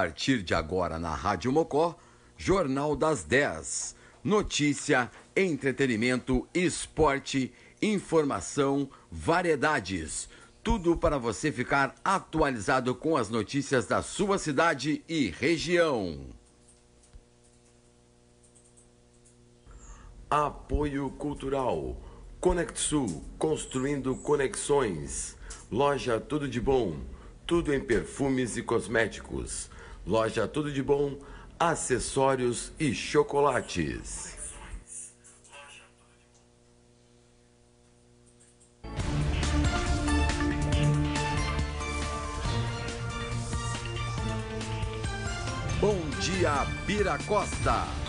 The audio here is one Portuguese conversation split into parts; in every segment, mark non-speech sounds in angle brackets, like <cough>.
A partir de agora na Rádio Mocó, Jornal das 10. Notícia, entretenimento, esporte, informação, variedades. Tudo para você ficar atualizado com as notícias da sua cidade e região. Apoio Cultural. Conexul, construindo conexões. Loja Tudo de Bom, tudo em perfumes e cosméticos. Loja Tudo de Bom, acessórios e chocolates. Bom dia, Bira Costa.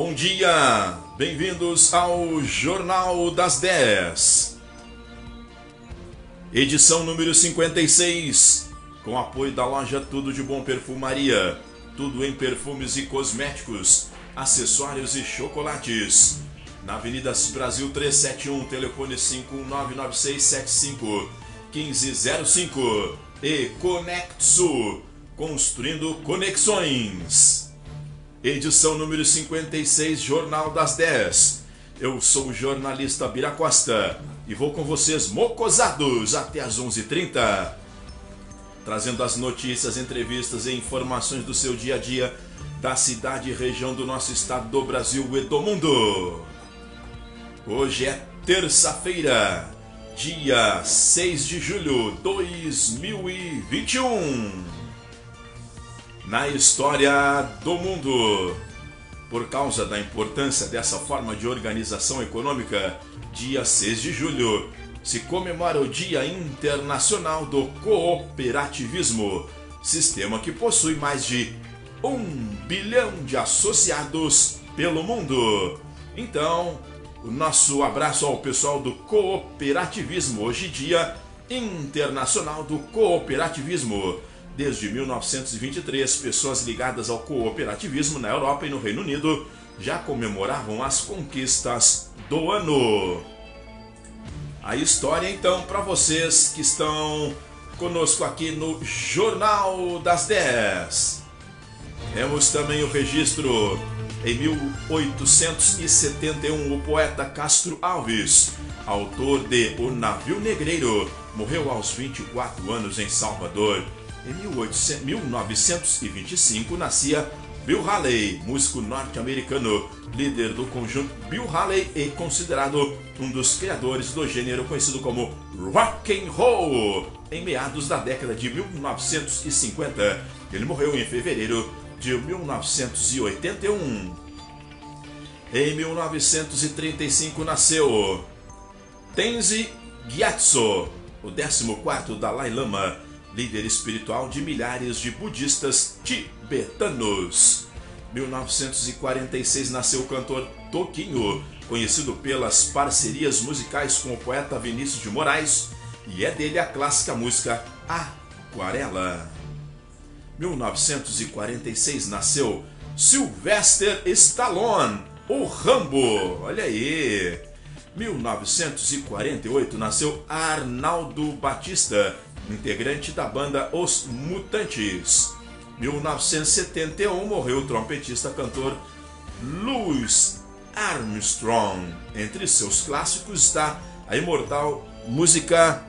Bom dia, bem-vindos ao Jornal das 10. Edição número 56, com apoio da loja Tudo de Bom Perfumaria, tudo em perfumes e cosméticos, acessórios e chocolates. Na Avenida Brasil 371, telefone 5199675 1505 e Conexo, construindo conexões edição número 56, Jornal das 10. Eu sou o jornalista Bira Costa e vou com vocês mocosados até as 11h30, trazendo as notícias, entrevistas e informações do seu dia a dia da cidade e região do nosso estado do Brasil e do mundo. Hoje é terça-feira, dia 6 de julho de 2021 na história do mundo. Por causa da importância dessa forma de organização econômica, dia 6 de julho se comemora o Dia Internacional do Cooperativismo, sistema que possui mais de um bilhão de associados pelo mundo. Então, o nosso abraço ao pessoal do cooperativismo, hoje dia internacional do cooperativismo. Desde 1923, pessoas ligadas ao cooperativismo na Europa e no Reino Unido já comemoravam as conquistas do ano. A história, então, para vocês que estão conosco aqui no Jornal das 10. Temos também o registro em 1871, o poeta Castro Alves, autor de O Navio Negreiro, morreu aos 24 anos em Salvador. Em 1925 nascia Bill Haley, músico norte-americano, líder do conjunto Bill Haley e considerado um dos criadores do gênero conhecido como rock and roll. Em meados da década de 1950, ele morreu em fevereiro de 1981. Em 1935 nasceu Tenzi Gyatso, o 14º Dalai Lama, líder espiritual de milhares de budistas tibetanos. 1946 nasceu o cantor Toquinho, conhecido pelas parcerias musicais com o poeta Vinícius de Moraes, e é dele a clássica música Aquarela. 1946 nasceu Sylvester Stallone, o Rambo. Olha aí. 1948 nasceu Arnaldo Batista, integrante da banda Os Mutantes. 1971 morreu o trompetista cantor Louis Armstrong. Entre seus clássicos está a imortal música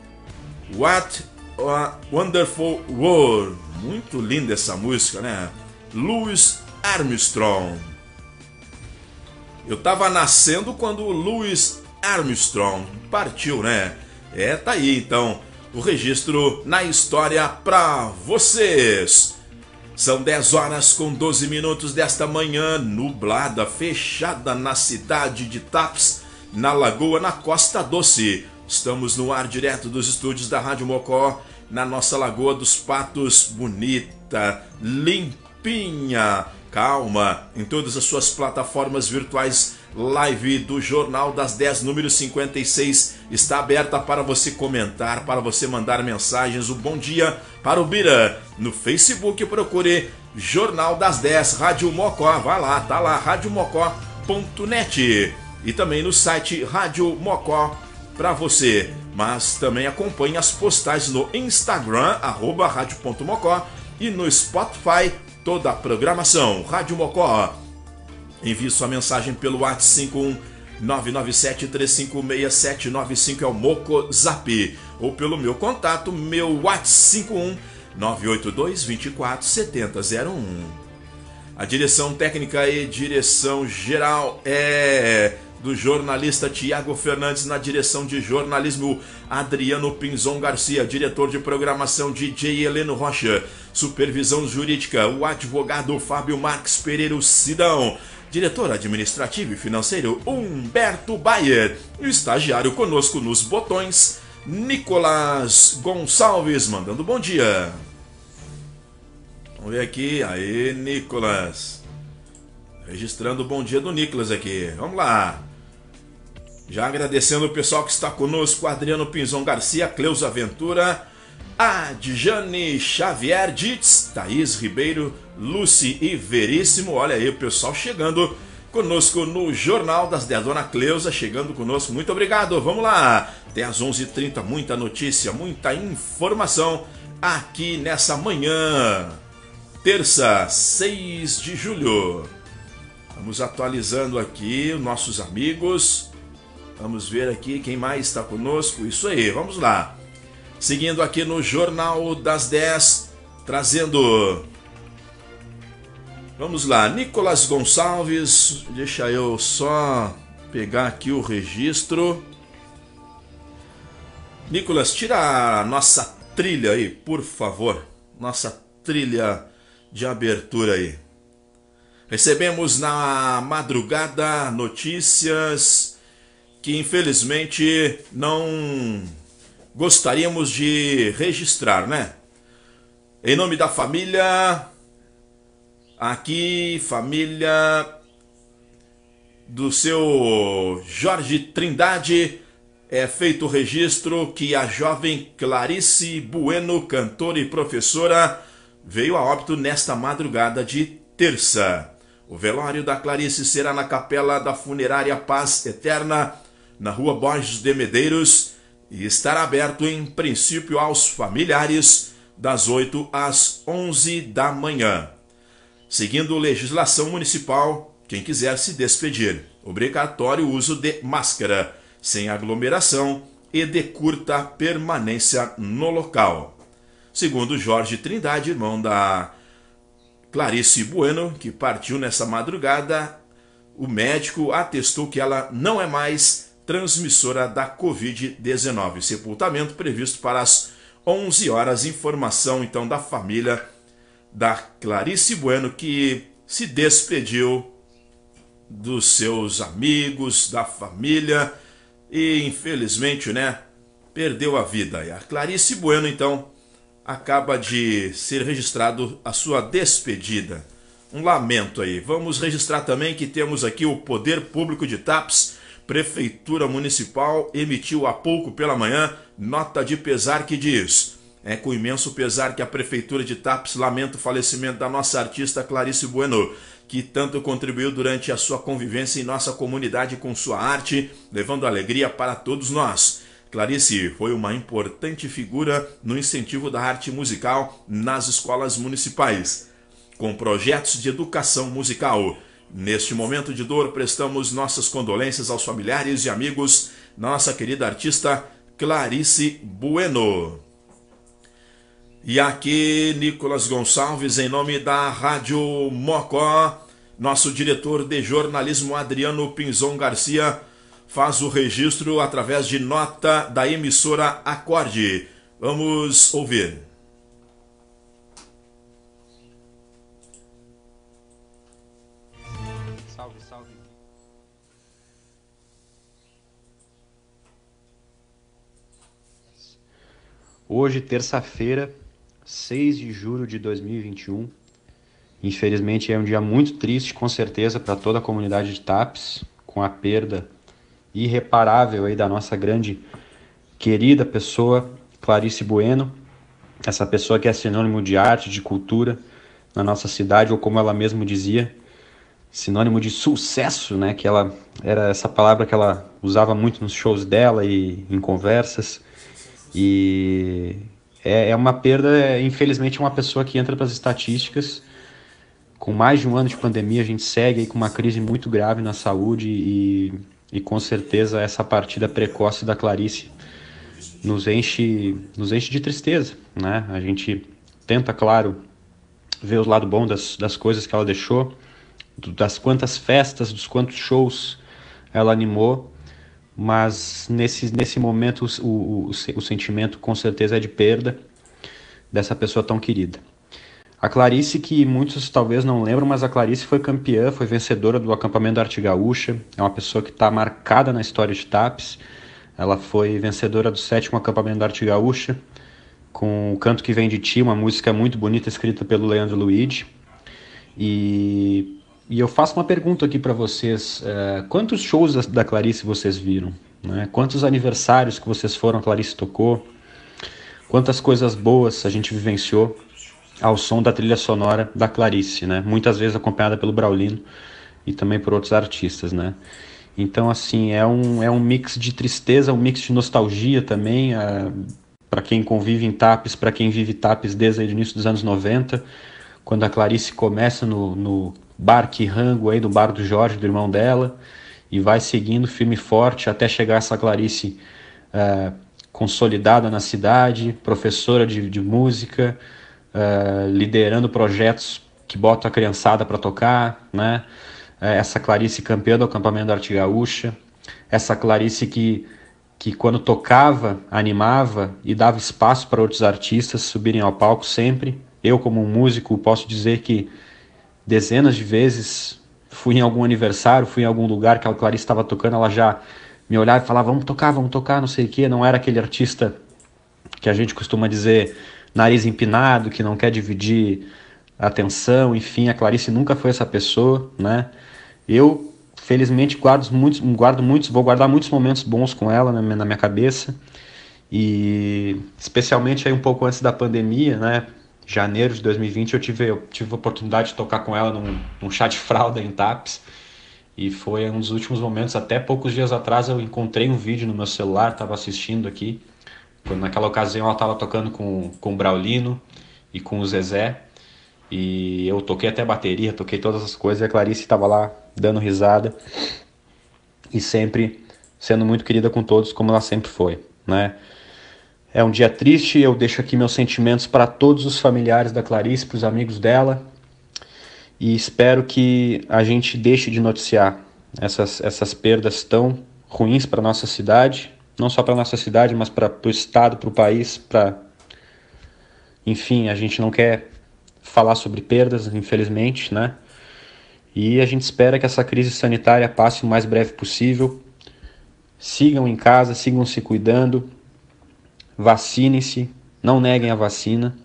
What a Wonderful World. Muito linda essa música, né? Louis Armstrong. Eu estava nascendo quando o Louis Armstrong partiu, né? É, tá aí então o registro na história para vocês. São 10 horas com 12 minutos desta manhã, nublada, fechada na cidade de Taps, na Lagoa, na Costa Doce. Estamos no ar direto dos estúdios da Rádio Mocó, na nossa Lagoa dos Patos, bonita, limpinha, calma, em todas as suas plataformas virtuais live do Jornal das 10, número 56, está aberta para você comentar, para você mandar mensagens. O bom dia para o Bira. No Facebook, procure Jornal das 10, Rádio Mocó. Vai lá, tá lá, radiomocó.net. E também no site Rádio Mocó para você. Mas também acompanhe as postagens no Instagram, arroba rádio.mocó e no Spotify, toda a programação. Rádio Mocó. Envie sua mensagem pelo WhatsApp 51 é o Moco Zap. Ou pelo meu contato, meu WhatsApp 51 982 24 7001. A direção técnica e direção geral é do jornalista Tiago Fernandes na direção de jornalismo Adriano Pinzon Garcia, diretor de programação DJ Heleno Rocha, supervisão jurídica o advogado Fábio Marques Pereira Sidão, diretor administrativo e financeiro Humberto Bayer e o estagiário conosco nos botões Nicolas Gonçalves, mandando bom dia. Vamos ver aqui, aí Nicolas. Registrando o bom dia do Nicolas aqui. Vamos lá. Já agradecendo o pessoal que está conosco, Adriano Pinzon Garcia, Cleusa Ventura, Adjane Xavier Ditz, Thaís Ribeiro, Lucy e Veríssimo. Olha aí o pessoal chegando conosco no Jornal das 10. Dona Cleusa chegando conosco. Muito obrigado. Vamos lá. Até às 11h30, muita notícia, muita informação aqui nessa manhã. Terça, 6 de julho. Vamos atualizando aqui os nossos amigos. Vamos ver aqui quem mais está conosco. Isso aí, vamos lá. Seguindo aqui no Jornal das 10, trazendo. Vamos lá, Nicolas Gonçalves. Deixa eu só pegar aqui o registro. Nicolas, tira a nossa trilha aí, por favor. Nossa trilha de abertura aí. Recebemos na madrugada notícias que infelizmente não gostaríamos de registrar, né? Em nome da família, aqui, família do seu Jorge Trindade, é feito o registro que a jovem Clarice Bueno, cantora e professora, veio a óbito nesta madrugada de terça. O velório da Clarice será na capela da funerária Paz Eterna na rua Borges de Medeiros e estará aberto em princípio aos familiares das 8 às 11 da manhã. Seguindo legislação municipal, quem quiser se despedir, obrigatório uso de máscara, sem aglomeração e de curta permanência no local. Segundo Jorge Trindade, irmão da Clarice Bueno, que partiu nessa madrugada, o médico atestou que ela não é mais transmissora da Covid-19. Sepultamento previsto para as 11 horas. Informação então da família da Clarice Bueno que se despediu dos seus amigos, da família e infelizmente, né, perdeu a vida. E a Clarice Bueno então acaba de ser registrado a sua despedida. Um lamento aí. Vamos registrar também que temos aqui o Poder Público de TAPS Prefeitura Municipal emitiu há pouco pela manhã nota de pesar que diz: É com imenso pesar que a Prefeitura de Tapes lamenta o falecimento da nossa artista Clarice Bueno, que tanto contribuiu durante a sua convivência em nossa comunidade com sua arte, levando alegria para todos nós. Clarice foi uma importante figura no incentivo da arte musical nas escolas municipais, com projetos de educação musical Neste momento de dor, prestamos nossas condolências aos familiares e amigos da nossa querida artista Clarice Bueno. E aqui, Nicolas Gonçalves, em nome da Rádio Mocó, nosso diretor de jornalismo Adriano Pinzon Garcia faz o registro através de nota da emissora Acorde. Vamos ouvir. Hoje, terça-feira, 6 de julho de 2021. Infelizmente é um dia muito triste, com certeza, para toda a comunidade de TAPS, com a perda irreparável aí da nossa grande querida pessoa Clarice Bueno, essa pessoa que é sinônimo de arte, de cultura na nossa cidade, ou como ela mesma dizia, sinônimo de sucesso, né? Que ela era essa palavra que ela usava muito nos shows dela e em conversas. E é, é uma perda, infelizmente, uma pessoa que entra para as estatísticas. Com mais de um ano de pandemia, a gente segue com uma crise muito grave na saúde e, e com certeza essa partida precoce da Clarice nos enche, nos enche de tristeza, né? A gente tenta, claro, ver o lado bom das, das coisas que ela deixou, das quantas festas, dos quantos shows ela animou, mas nesse, nesse momento o, o, o sentimento com certeza é de perda dessa pessoa tão querida. A Clarice, que muitos talvez não lembram, mas a Clarice foi campeã, foi vencedora do acampamento da Arte Gaúcha, é uma pessoa que está marcada na história de TAPS, ela foi vencedora do sétimo acampamento da Arte Gaúcha, com o Canto Que Vem de Ti, uma música muito bonita escrita pelo Leandro Luigi. E, e eu faço uma pergunta aqui para vocês: é, quantos shows da Clarice vocês viram? Né? Quantos aniversários que vocês foram, a Clarice tocou? Quantas coisas boas a gente vivenciou ao som da trilha sonora da Clarice, né? Muitas vezes acompanhada pelo Braulino e também por outros artistas, né? Então, assim, é um, é um mix de tristeza, um mix de nostalgia também. É, para quem convive em TAPES, para quem vive TAPES desde o início dos anos 90, quando a Clarice começa no, no bar Quirango, aí, do bar do Jorge, do irmão dela, e vai seguindo firme e forte até chegar essa Clarice é, consolidada na cidade, professora de, de música, é, liderando projetos que botam a criançada para tocar, né? É, essa Clarice campeã do acampamento da Arte Gaúcha, essa Clarice que, que quando tocava, animava e dava espaço para outros artistas subirem ao palco sempre. Eu, como um músico, posso dizer que dezenas de vezes fui em algum aniversário, fui em algum lugar que a Clarice estava tocando, ela já me olhava e falava, vamos tocar, vamos tocar, não sei o quê. Não era aquele artista que a gente costuma dizer nariz empinado, que não quer dividir atenção, enfim, a Clarice nunca foi essa pessoa, né? Eu, felizmente, guardo muitos, guardo muitos, vou guardar muitos momentos bons com ela na minha, na minha cabeça. E especialmente aí um pouco antes da pandemia, né? Janeiro de 2020 eu tive, eu tive a oportunidade de tocar com ela num, num chá de fralda em TAPS. E foi um dos últimos momentos, até poucos dias atrás eu encontrei um vídeo no meu celular, estava assistindo aqui. Quando naquela ocasião ela estava tocando com, com o Braulino e com o Zezé. E eu toquei até bateria, toquei todas as coisas e a Clarice estava lá dando risada e sempre sendo muito querida com todos, como ela sempre foi, né? É um dia triste, eu deixo aqui meus sentimentos para todos os familiares da Clarice, para os amigos dela, e espero que a gente deixe de noticiar essas, essas perdas tão ruins para nossa cidade, não só para nossa cidade, mas para o estado, para o país, para enfim, a gente não quer falar sobre perdas, infelizmente, né? E a gente espera que essa crise sanitária passe o mais breve possível. Sigam em casa, sigam se cuidando, vacinem-se, não neguem a vacina.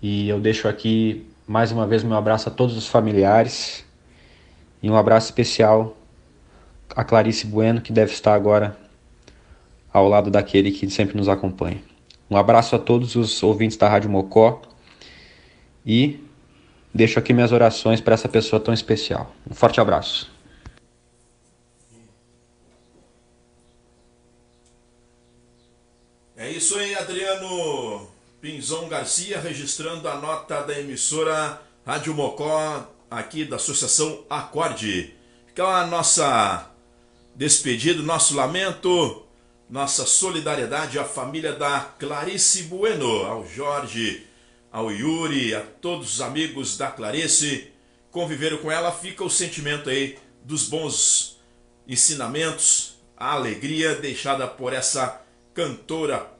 E eu deixo aqui mais uma vez meu abraço a todos os familiares e um abraço especial a Clarice Bueno, que deve estar agora ao lado daquele que sempre nos acompanha. Um abraço a todos os ouvintes da Rádio Mocó e Deixo aqui minhas orações para essa pessoa tão especial. Um forte abraço. É isso aí, Adriano Pinzon Garcia, registrando a nota da emissora Rádio Mocó, aqui da Associação Acorde. Então, a nossa despedida, nosso lamento, nossa solidariedade à família da Clarice Bueno, ao Jorge ao Yuri, a todos os amigos da Clarice, conviveram com ela, fica o sentimento aí dos bons ensinamentos, a alegria deixada por essa cantora,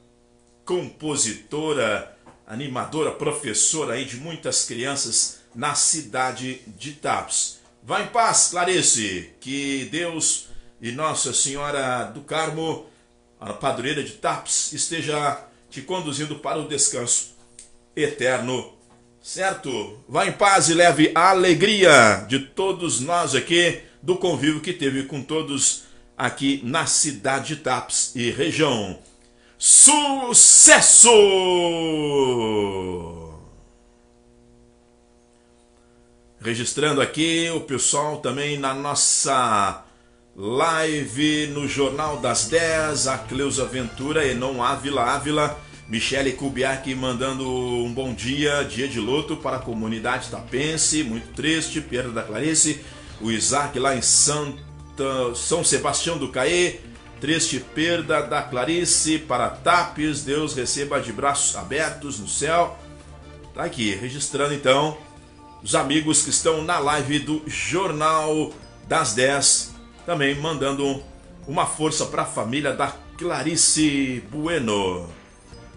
compositora, animadora, professora aí de muitas crianças na cidade de Tapes. Vá em paz, Clarice, que Deus e Nossa Senhora do Carmo, a padroeira de Tapes, esteja te conduzindo para o descanso eterno. Certo? Vá em paz e leve a alegria de todos nós aqui do convívio que teve com todos aqui na cidade de Taps e região. Sucesso! Registrando aqui o pessoal também na nossa live no Jornal das 10, a Cleusa Ventura e não Ávila Ávila Michele Kubiak mandando um bom dia, dia de luto para a comunidade tapense, muito triste, perda da Clarice. O Isaac lá em Santa, São Sebastião do Caê, triste perda da Clarice para Tapes, Deus receba de braços abertos no céu. Tá aqui, registrando então os amigos que estão na live do Jornal das 10, também mandando uma força para a família da Clarice Bueno.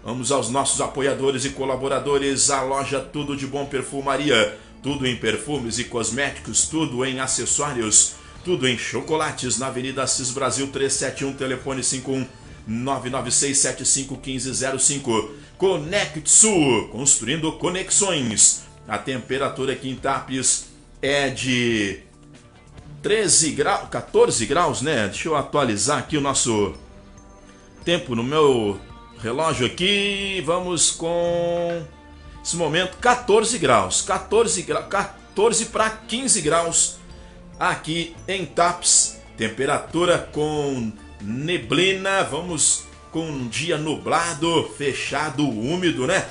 Vamos aos nossos apoiadores e colaboradores, a loja Tudo de Bom Perfumaria, tudo em perfumes e cosméticos, tudo em acessórios, tudo em chocolates, na Avenida Assis Brasil 371, telefone 51 996751505. Conect Sul, construindo conexões. A temperatura aqui em Tapes é de 13 graus, 14 graus, né? Deixa eu atualizar aqui o nosso tempo no meu relógio aqui, vamos com esse momento 14 graus, 14 graus, 14 para 15 graus aqui em Taps, temperatura com neblina, vamos com um dia nublado, fechado, úmido, né?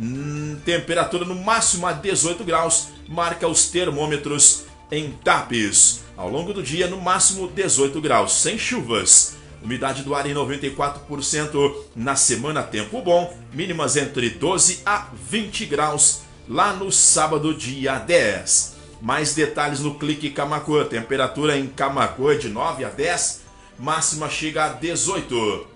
Hum, temperatura no máximo a 18 graus, marca os termômetros em Tapes. Ao longo do dia, no máximo 18 graus, sem chuvas. Umidade do ar em 94%. Na semana, tempo bom. Mínimas entre 12 a 20 graus. Lá no sábado, dia 10. Mais detalhes no Clique Camacuã. Temperatura em Camacuã de 9 a 10. Máxima chega a 18.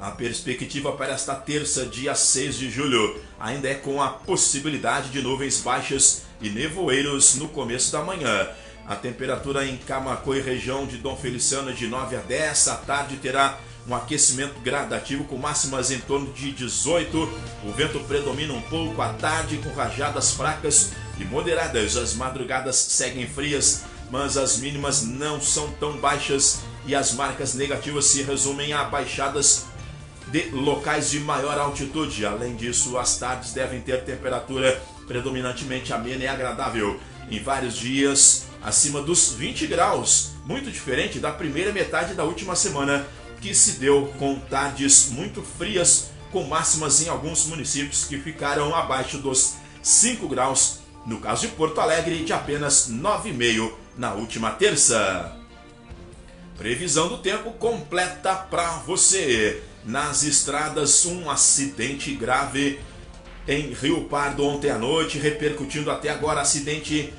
A perspectiva para esta terça, dia 6 de julho, ainda é com a possibilidade de nuvens baixas e nevoeiros no começo da manhã. A temperatura em Camacuã e região de Dom Feliciano é de 9 a 10. À tarde terá um aquecimento gradativo com máximas em torno de 18. O vento predomina um pouco à tarde com rajadas fracas e moderadas. As madrugadas seguem frias, mas as mínimas não são tão baixas e as marcas negativas se resumem a baixadas de locais de maior altitude. Além disso, as tardes devem ter temperatura predominantemente amena e agradável. Em vários dias, acima dos 20 graus, muito diferente da primeira metade da última semana, que se deu com tardes muito frias, com máximas em alguns municípios que ficaram abaixo dos 5 graus, no caso de Porto Alegre, de apenas 9,5 na última terça. Previsão do tempo completa para você. Nas estradas, um acidente grave em Rio Pardo ontem à noite, repercutindo até agora acidente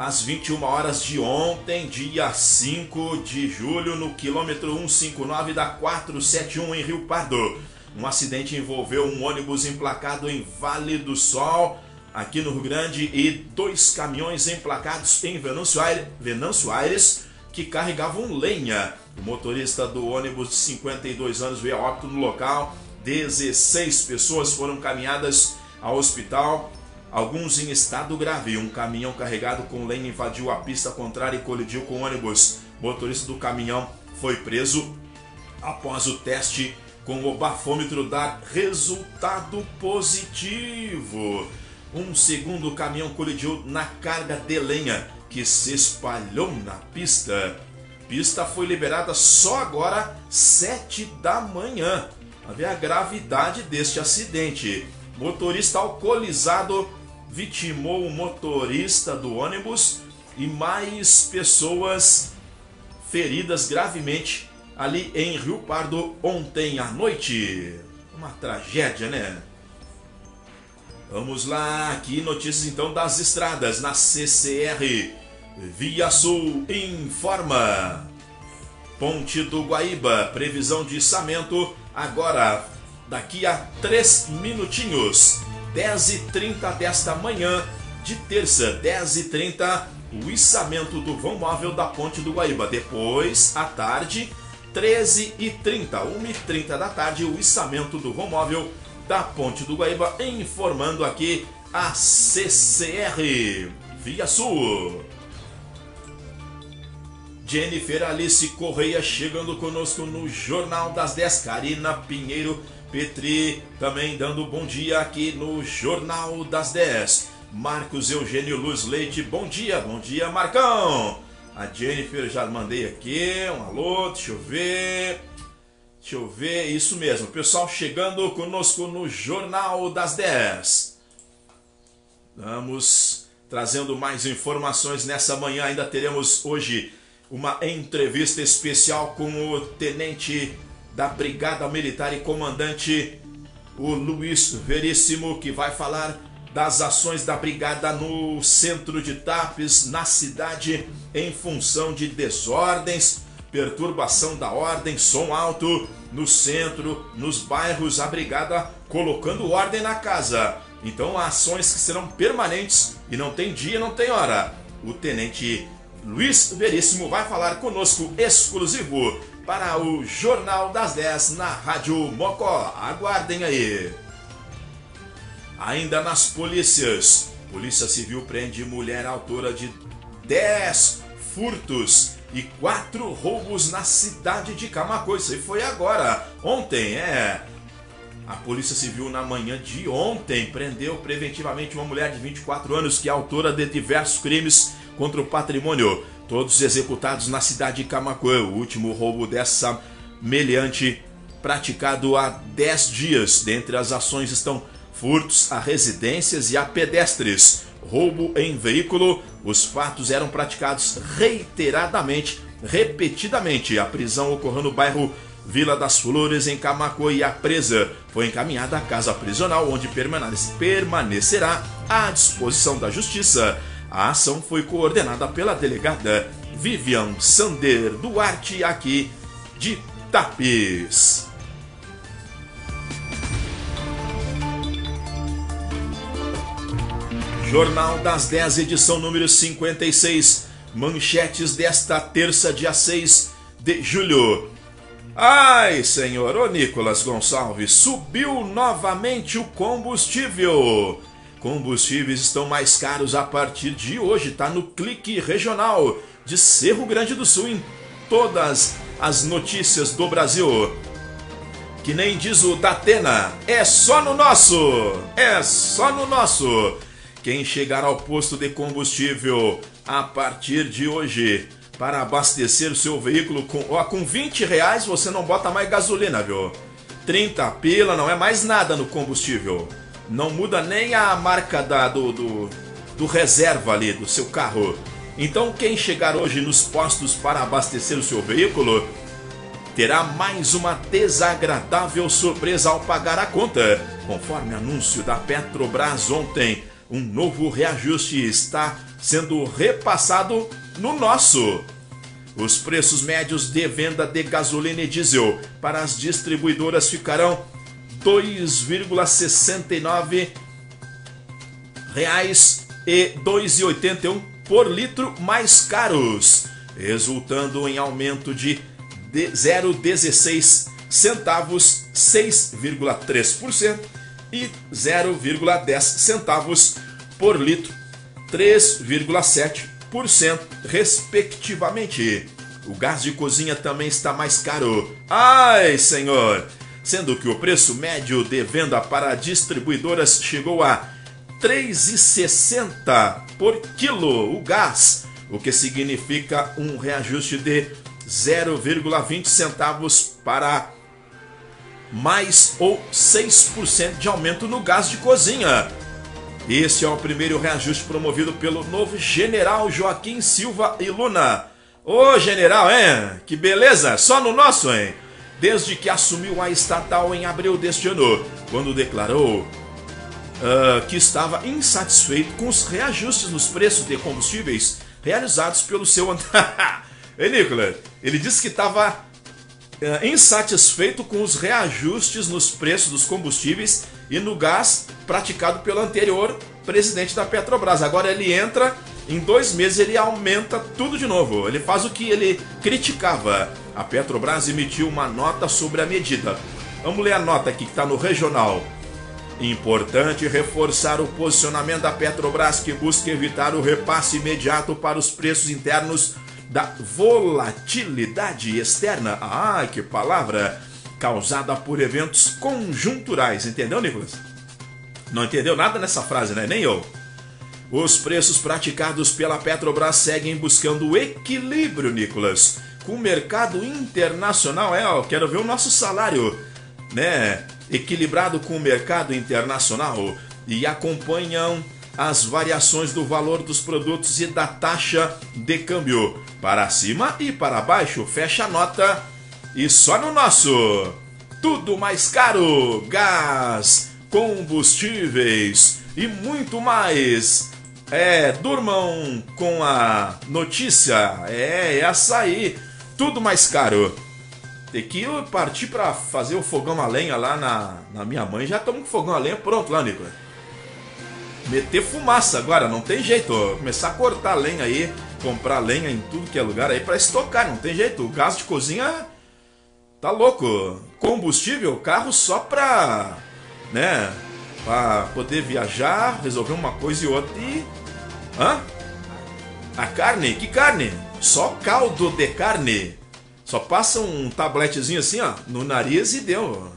às 21 horas de ontem, dia 5 de julho, no quilômetro 159 da 471 em Rio Pardo. Um acidente envolveu um ônibus emplacado em Vale do Sol, aqui no Rio Grande, e dois caminhões emplacados em Venâncio Aires, que carregavam lenha. O motorista do ônibus de 52 anos veio a óbito no local. 16 pessoas foram caminhadas ao hospital alguns em estado grave. Um caminhão carregado com lenha invadiu a pista contrária e colidiu com ônibus. O motorista do caminhão foi preso após o teste com o bafômetro dar resultado positivo. Um segundo caminhão colidiu na carga de lenha que se espalhou na pista. Pista foi liberada só agora, 7 da manhã. A ver a gravidade deste acidente. Motorista alcoolizado vitimou o motorista do ônibus e mais pessoas feridas gravemente ali em Rio Pardo ontem à noite. Uma tragédia, né? Vamos lá, aqui notícias então das estradas na CCR. Via Sul informa. Ponte do Guaíba, previsão de içamento agora, daqui a três minutinhos. 10h30 desta manhã de terça, 10h30, o içamento do vão móvel da Ponte do Guaíba. Depois, à tarde, 13h30, 1h30 da tarde, o içamento do vão móvel da Ponte do Guaíba, informando aqui a CCR Via Sul. Jennifer Alice Correia chegando conosco no Jornal das 10. Karina Pinheiro Petri também dando bom dia aqui no Jornal das 10. Marcos Eugênio Luz Leite, bom dia, bom dia Marcão. A Jennifer já mandei aqui, um alô, deixa eu ver. Deixa eu ver, isso mesmo, pessoal chegando conosco no Jornal das 10. Vamos trazendo mais informações nessa manhã. Ainda teremos hoje uma entrevista especial com o tenente da Brigada Militar e comandante, o Luiz Veríssimo, que vai falar das ações da brigada no centro de Tapes, na cidade, em função de desordens, perturbação da ordem, som alto no centro, nos bairros, a brigada colocando ordem na casa. Então, ações que serão permanentes e não tem dia, não tem hora. O tenente Luiz Veríssimo vai falar conosco exclusivo para o Jornal das 10 na Rádio Mocó. Aguardem aí. Ainda nas polícias. Polícia Civil prende mulher autora de 10 furtos e 4 roubos na cidade de Camacuã. Isso aí foi agora, ontem, é. A Polícia Civil, na manhã de ontem, prendeu preventivamente uma mulher de 24 anos que é autora de diversos crimes contra o patrimônio, todos executados na cidade de Camacuã. O último roubo dessa meliante praticado há 10 dias. Dentre as ações estão furtos a residências e a pedestres, roubo em veículo. Os fatos eram praticados reiteradamente, repetidamente. A prisão ocorreu no bairro Vila das Flores, em Camacuã, e a presa foi encaminhada à casa prisional, onde permanecerá à disposição da Justiça. A ação foi coordenada pela delegada Vivian Sander Duarte, aqui de Tapes. Jornal das 10, edição número 56. Manchetes desta terça, dia 6 de julho. Ai, senhor, ô Nicolas Gonçalves, subiu novamente o combustível. Combustíveis estão mais caros a partir de hoje, tá no clique regional de Cerro Grande do Sul em todas as notícias do Brasil. Que nem diz o Datena, é só no nosso, é só no nosso. Quem chegar ao posto de combustível a partir de hoje para abastecer o seu veículo com, ó, com 20 reais você não bota mais gasolina, viu? 30 pila não é mais nada no combustível. Não muda nem a marca da, do, do, do reserva ali do seu carro. Então quem chegar hoje nos postos para abastecer o seu veículo terá mais uma desagradável surpresa ao pagar a conta. Conforme anúncio da Petrobras ontem, um novo reajuste está sendo repassado no nosso. Os preços médios de venda de gasolina e diesel para as distribuidoras ficarão 2,69 reais e 2,81 por litro mais caros, resultando em aumento de 0,16 centavos, 6,3% e 0,10 centavos por litro, 3,7% respectivamente. O gás de cozinha também está mais caro. Ai, senhor! Sendo que o preço médio de venda para distribuidoras chegou a R$ 3,60 por quilo o gás, o que significa um reajuste de 0,20 centavos para mais ou 6% de aumento no gás de cozinha. Esse é o primeiro reajuste promovido pelo novo general Joaquim Silva e Luna. Ô general, hein? Que beleza! Só no nosso, hein? Desde que assumiu a estatal em abril deste ano, quando declarou uh, que estava insatisfeito com os reajustes nos preços de combustíveis realizados pelo seu. <laughs> Ei, Nicolas, ele disse que estava insatisfeito com os reajustes nos preços dos combustíveis e no gás praticado pelo anterior presidente da Petrobras. Agora ele entra, em dois meses ele aumenta tudo de novo. Ele faz o que ele criticava. A Petrobras emitiu uma nota sobre a medida. Vamos ler a nota aqui que está no regional. Importante reforçar o posicionamento da Petrobras que busca evitar o repasse imediato para os preços internos da volatilidade externa. Ah, que palavra! Causada por eventos conjunturais. Entendeu, Nicolas? Não entendeu nada nessa frase, né? Nem eu. Os preços praticados pela Petrobras seguem buscando equilíbrio, Nicolas, com o mercado internacional. É, ó, quero ver o nosso salário, né? Equilibrado com o mercado internacional e acompanham as variações do valor dos produtos e da taxa de câmbio. Para cima e para baixo, fecha a nota. E só no nosso. Tudo mais caro: gás, combustíveis e muito mais. É, durmam com a notícia. É, essa aí. Tudo mais caro. Tem que partir para fazer o fogão a lenha lá na, na minha mãe. Já estamos com fogão a lenha pronto lá, Nicolas. Meter fumaça agora, não tem jeito. Começar a cortar lenha aí, comprar lenha em tudo que é lugar aí para estocar, não tem jeito. O gás de cozinha tá louco. Combustível, carro só pra, né, para poder viajar, resolver uma coisa e outra e Hã? A carne? Que carne? Só caldo de carne. Só passa um tabletezinho assim, ó, no nariz e deu.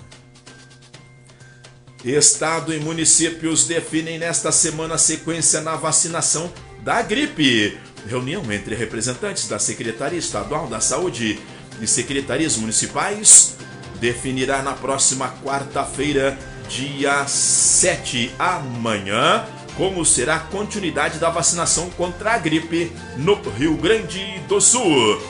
Estado e municípios definem nesta semana a sequência na vacinação da gripe. Reunião entre representantes da Secretaria Estadual da Saúde e secretarias municipais definirá na próxima quarta-feira, dia 7, amanhã, como será a continuidade da vacinação contra a gripe no Rio Grande do Sul.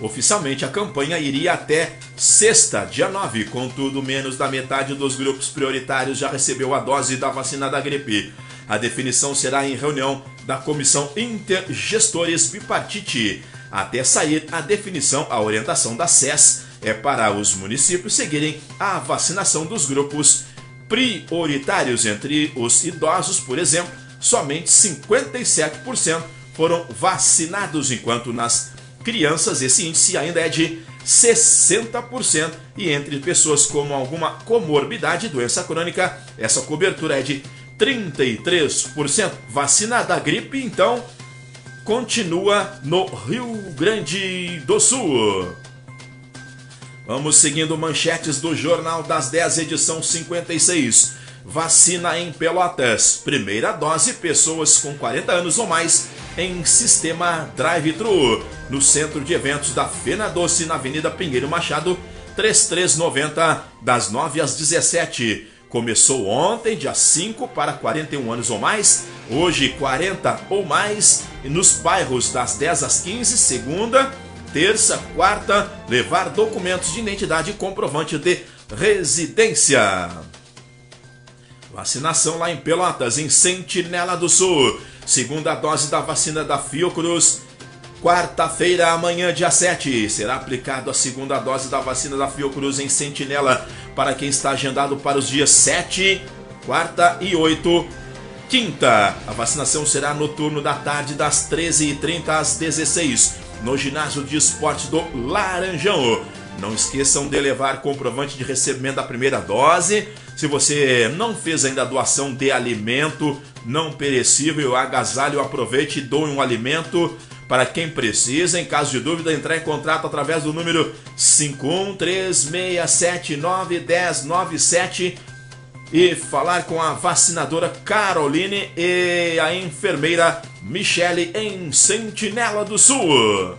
Oficialmente, a campanha iria até sexta, dia 9, contudo, menos da metade dos grupos prioritários já recebeu a dose da vacina da gripe. A definição será em reunião da Comissão Intergestores Bipartite. Até sair a definição, a orientação da SES é para os municípios seguirem a vacinação dos grupos prioritários entre os idosos, por exemplo, somente 57% foram vacinados, enquanto nas crianças esse índice ainda é de 60% e entre pessoas com alguma comorbidade, doença crônica, essa cobertura é de 33%. Vacina da gripe, então, continua no Rio Grande do Sul. Vamos seguindo manchetes do Jornal das 10, edição 56. Vacina em Pelotas. Primeira dose, pessoas com 40 anos ou mais em sistema drive-thru. No centro de eventos da Fena Doce, na Avenida Pinheiro Machado, 3390, das 9 às 17. Começou ontem, dia 5, para 41 anos ou mais. Hoje, 40 ou mais. Nos bairros das 10 às 15, segunda terça, quarta, levar documentos de identidade e comprovante de residência. Vacinação lá em Pelotas, em Sentinela do Sul. Segunda dose da vacina da Fiocruz. Quarta-feira, amanhã, dia 7, será aplicado a segunda dose da vacina da Fiocruz em Sentinela para quem está agendado para os dias 7, quarta e 8 quinta. A vacinação será no turno da tarde, das 13h30 às 16 no ginásio de esporte do Laranjão. Não esqueçam de levar comprovante de recebimento da primeira dose. Se você não fez ainda a doação de alimento não perecível, agasalho, aproveite e doe um alimento para quem precisa. Em caso de dúvida, entrar em contato através do número 51367911097 e falar com a vacinadora Caroline e a enfermeira Michele em Sentinela do Sul.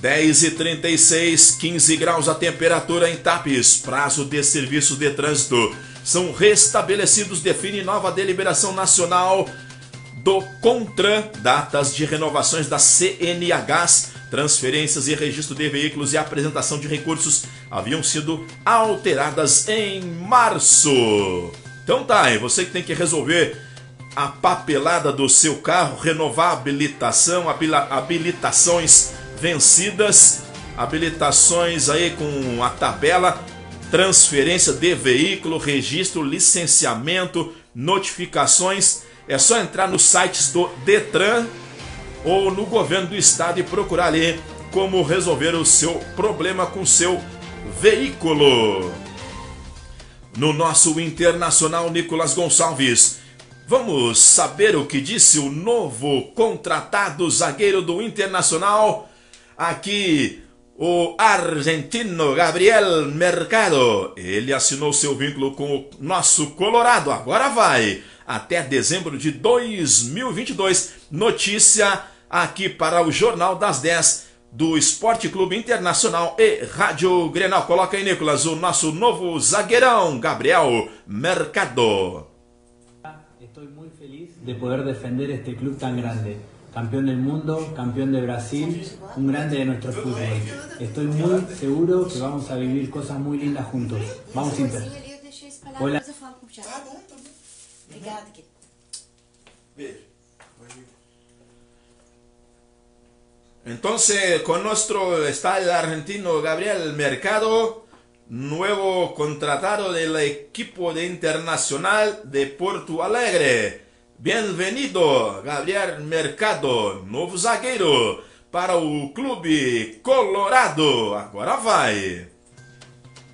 10 e 36, 15 graus a temperatura em Tapes. Prazo de serviço de trânsito são restabelecidos. Define nova deliberação nacional do CONTRAN. Datas de renovações da CNHs, transferências e registro de veículos e apresentação de recursos haviam sido alteradas em março. Então tá, e você que tem que resolver a papelada do seu carro, renovar a habilitação, habilitações vencidas, habilitações aí com a tabela, transferência de veículo, registro, licenciamento, notificações. É só entrar nos sites do Detran ou no governo do estado e procurar ali como resolver o seu problema com seu veículo. no nosso internacional Nicolas Gonçalves. Vamos saber o que disse o novo contratado zagueiro do Internacional. Aqui, o argentino Gabriel Mercado. Ele assinou seu vínculo com o nosso Colorado. Agora vai até dezembro de 2022. Notícia aqui para o Jornal das 10 do Esporte Clube Internacional e Rádio Grenal. Coloca aí, Nicolas, o nosso novo zagueirão, Gabriel Mercado. Estou muito feliz de poder defender este clube tão grande. Campeón del mundo, campeón de Brasil, un grande de nuestro fútbol. Estoy muy seguro que vamos a vivir cosas muy lindas juntos. Vamos Inter. Hola. Entonces, con nuestro está el argentino Gabriel Mercado, nuevo contratado del equipo de Internacional de Porto Alegre. Bem-vindo, Gabriel Mercado, novo zagueiro para o Clube Colorado. Agora vai.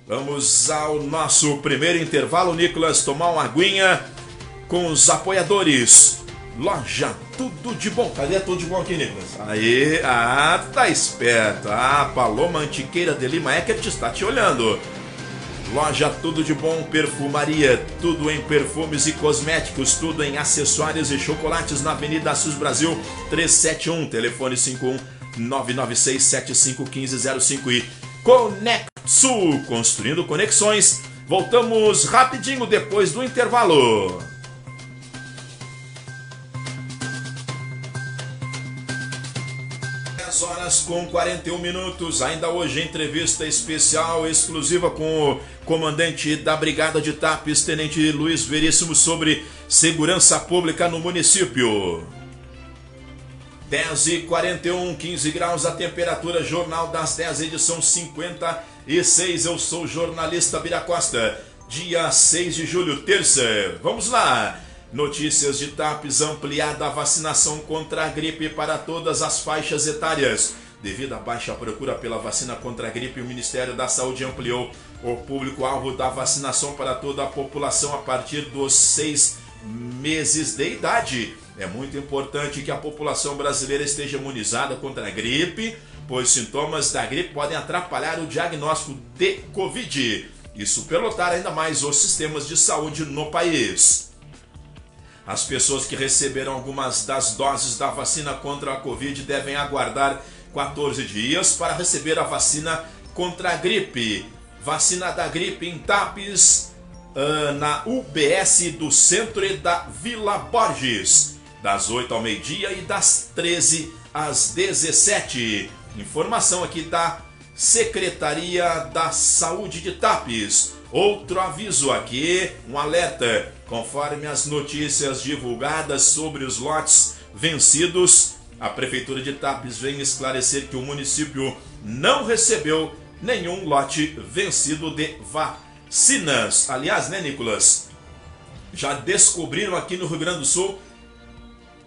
Vamos ao nosso primeiro intervalo, Nicolas, tomar uma aguinha com os apoiadores. Loja Tudo de Bom. Cadê tudo de bom aqui, Nicolas? Aí, ah, tá esperto. Ah, Paloma Antiqueira de Lima Eckert está te olhando. Loja Tudo de Bom Perfumaria, tudo em perfumes e cosméticos, tudo em acessórios e chocolates na Avenida Sus Brasil 371, telefone 51 996 751505 e Conexul, construindo conexões. Voltamos rapidinho depois do intervalo. 10 horas com 41 minutos. Ainda hoje, entrevista especial exclusiva com o comandante da Brigada de TAPES, Tenente Luiz Veríssimo, sobre segurança pública no município. 10 e 41, 15 graus a temperatura, Jornal das 10, edição 56. Eu sou o jornalista Bira Costa. Dia 6 de julho, terça. Vamos lá. Notícias de TAPES ampliada a vacinação contra a gripe para todas as faixas etárias. Devido à baixa procura pela vacina contra a gripe, o Ministério da Saúde ampliou o público-alvo da vacinação para toda a população a partir dos seis meses de idade. É muito importante que a população brasileira esteja imunizada contra a gripe, pois sintomas da gripe podem atrapalhar o diagnóstico de Covid e superlotar ainda mais os sistemas de saúde no país. As pessoas que receberam algumas das doses da vacina contra a Covid devem aguardar 14 dias para receber a vacina contra a gripe. Vacina da gripe em TAPES uh, na UBS do Centro e da Vila Borges, das 8 ao meio-dia e das 13 às 17. Informação aqui da Secretaria da Saúde de TAPES. Outro aviso aqui, um alerta. Conforme as notícias divulgadas sobre os lotes vencidos, a Prefeitura de Tapes vem esclarecer que o município não recebeu nenhum lote vencido de vacinas. Aliás, né, Nicolas? Já descobriram aqui no Rio Grande do Sul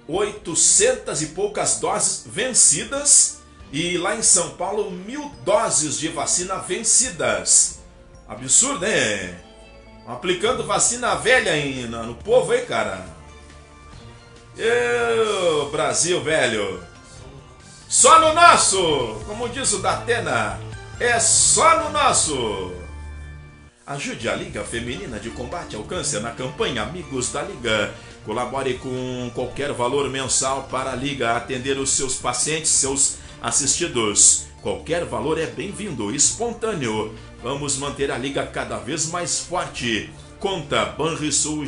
800 e poucas doses vencidas e lá em São Paulo mil doses de vacina vencidas. Absurdo, né? Aplicando vacina velha em, no povo aí, cara. Eu, Brasil, velho. Só no nosso! Como diz o Datena, é só no nosso! Ajude a Liga Feminina de Combate ao Câncer na campanha Amigos da Liga. Colabore com qualquer valor mensal para a Liga atender os seus pacientes, seus assistidos. Qualquer valor é bem-vindo, espontâneo. Vamos manter a liga cada vez mais forte. Conta Banrisul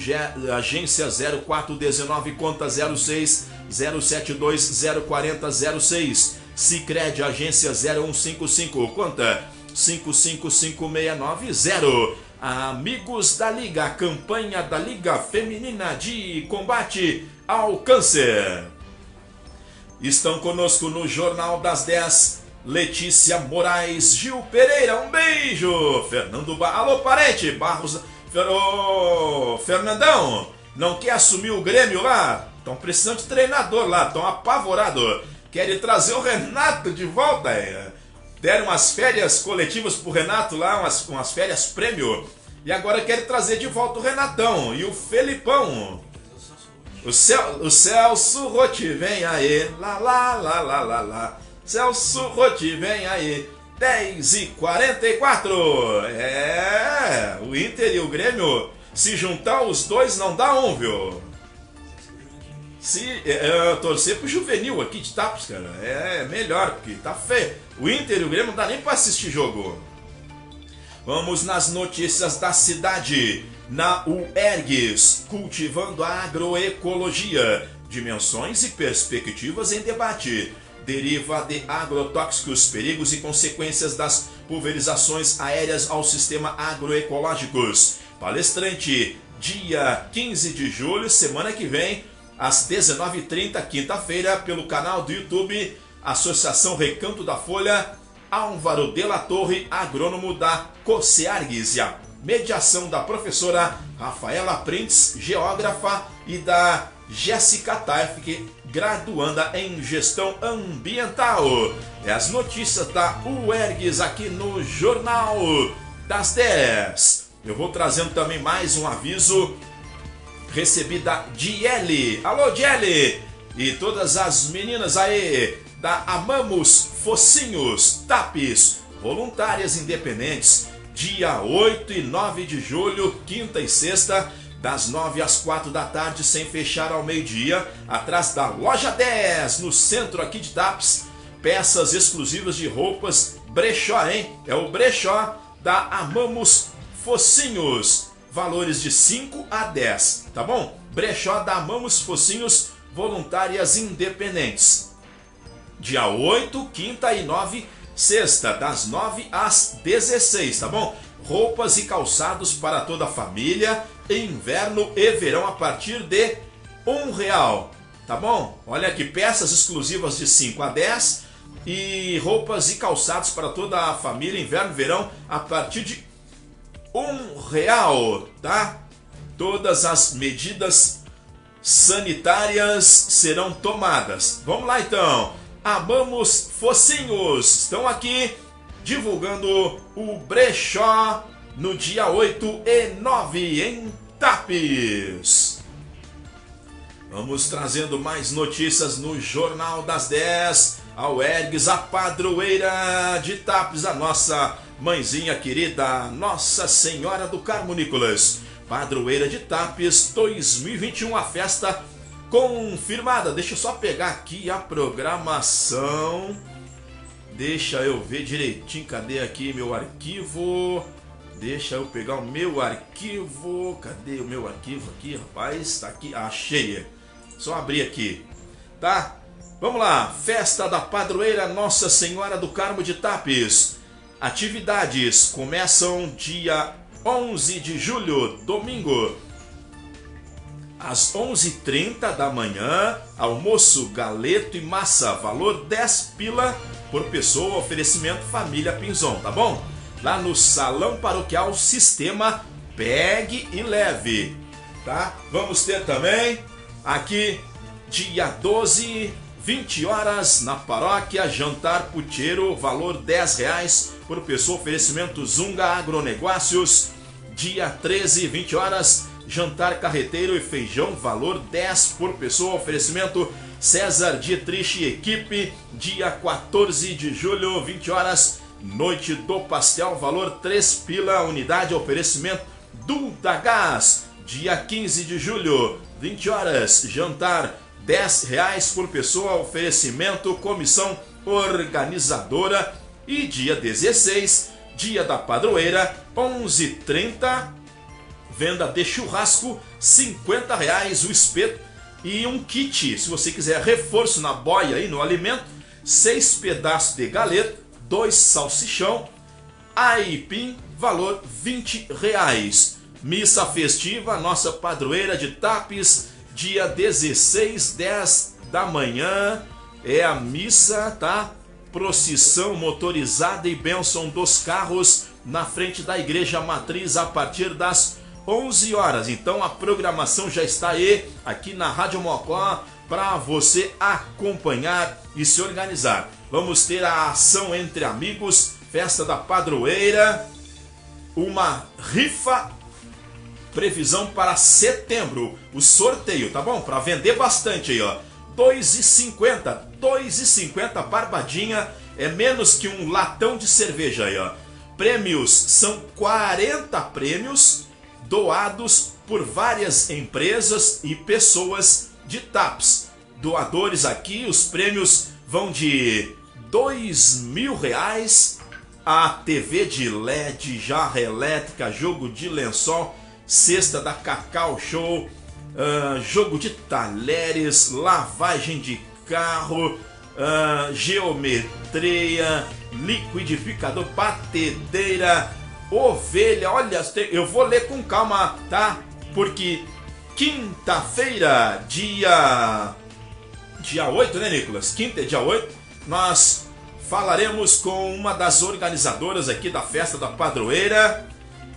Agência 0419, conta 06 072 040 06. Cicred Agência 0155, conta 555690. Amigos da Liga, campanha da Liga Feminina de Combate ao Câncer. Estão conosco no Jornal das 10 Letícia Moraes, Gil Pereira, um beijo. Fernando ba... Alô, parente, Barros. Fer... Ô, Fernandão, não quer assumir o Grêmio lá? Estão precisando de treinador lá, estão apavorados. Querem trazer o Renato de volta. É. Deram umas férias coletivas pro Renato lá, umas, umas férias prêmio. E agora quero trazer de volta o Renatão e o Felipão. O, Cel, o Celso Rotti vem aí, lá, lá, lá, lá, lá, lá. Celso Rotti vem aí, 10 e 44. É, o Inter e o Grêmio, se juntar os dois não dá um, viu? Se é, é torcer pro juvenil aqui de Tapos, cara, é melhor, porque tá feio. O Inter e o Grêmio não dá nem pra assistir jogo. Vamos nas notícias da cidade. Na UERGS, cultivando a agroecologia. Dimensões e perspectivas em debate. Deriva de agrotóxicos, perigos e consequências das pulverizações aéreas ao sistema agroecológicos. Palestrante, dia 15 de julho, semana que vem, às 19h30, quinta-feira, pelo canal do YouTube Associação Recanto da Folha, Álvaro de la Torre, agrônomo da COSEARGS, e a mediação da professora Rafaela Printes, geógrafa, e da Jéssica Taifke, graduanda em gestão ambiental. É as notícias da UERGS aqui no Jornal das 10. Eu vou trazendo também mais um aviso recebi da Diele. Alô, Diele! E todas as meninas aí da Amamos Focinhos Tapes, voluntárias independentes, dia 8 e 9 de julho, quinta e sexta, das 9 às 4 da tarde, sem fechar ao meio-dia, atrás da Loja 10, no centro aqui de Tapes. Peças exclusivas de roupas brechó, hein? É o brechó da Amamos Focinhos. Valores de 5 a 10, tá bom? Brechó da Amamos Focinhos Voluntárias Independentes dia 8, quinta e 9, sexta, das 9 às 16, tá bom? Roupas e calçados para toda a família, inverno e verão a partir de um real, tá bom? Olha aqui, peças exclusivas de 5 a 10 e roupas e calçados para toda a família, inverno e verão a partir de um real, tá? Todas as medidas sanitárias serão tomadas. Vamos lá então. Amamos Focinhos. Estão aqui divulgando o brechó no dia 8 e 9 em Tapes. Vamos trazendo mais notícias no Jornal das 10. A UERGS, a padroeira de Tapes, a nossa mãezinha querida, Nossa Senhora do Carmo Nicolas. Padroeira de Tapes 2021, a festa confirmada. Deixa eu só pegar aqui a programação. Deixa eu ver direitinho. Cadê aqui meu arquivo? Deixa eu pegar o meu arquivo. Cadê o meu arquivo aqui, rapaz? Tá aqui. Achei. Só abrir aqui. Tá? Vamos lá. Festa da Padroeira Nossa Senhora do Carmo de Tapes. Atividades começam dia 11 de julho, domingo às 11h30 da manhã, almoço, galeto e massa, valor 10 pila por pessoa, oferecimento Família Pinzon, tá bom? Lá no Salão Paroquial Sistema Pegue e Leve, tá? Vamos ter também aqui dia 12, 20 horas na paróquia, jantar puteiro, valor 10 reais por pessoa, oferecimento Zunga Agronegócios, dia 13, 20 horas jantar carreteiro e feijão, valor 10 por pessoa, oferecimento César Dietrich e equipe, dia 14 de julho, 20 horas, noite do pastel, valor 3 pila, unidade, oferecimento Duda Gás, dia 15 de julho, 20 horas, jantar 10 reais por pessoa, oferecimento comissão organizadora. E dia 16, dia da padroeira, 11:30 venda de churrasco, 50 reais o espeto e um kit, se você quiser reforço na boia e no alimento, seis pedaços de galeto, dois salsichão, aipim, valor 20 reais. Missa festiva, nossa padroeira de Tapes, dia 16, 10 da manhã, é a missa, tá? Procissão motorizada e bênção dos carros na frente da igreja matriz a partir das 11 horas. Então a programação já está aí aqui na Rádio Mocó para você acompanhar e se organizar. Vamos ter a ação entre amigos, festa da padroeira, uma rifa previsão para setembro. O sorteio, tá bom? Para vender bastante aí, ó. 2,50. 2,50 barbadinha é menos que um latão de cerveja aí, ó. Prêmios são 40 prêmios doados por várias empresas e pessoas de TAPS. Doadores aqui, os prêmios vão de dois mil reais a TV de LED, jarra elétrica, jogo de lençol, cesta da Cacau Show, uh, jogo de talheres, lavagem de carro, uh, geometria, liquidificador, batedeira, ovelha. Olha, eu vou ler com calma, tá? Porque quinta-feira, dia dia 8, né, Nicolas? Quinta, dia 8, nós falaremos com uma das organizadoras aqui da festa da padroeira,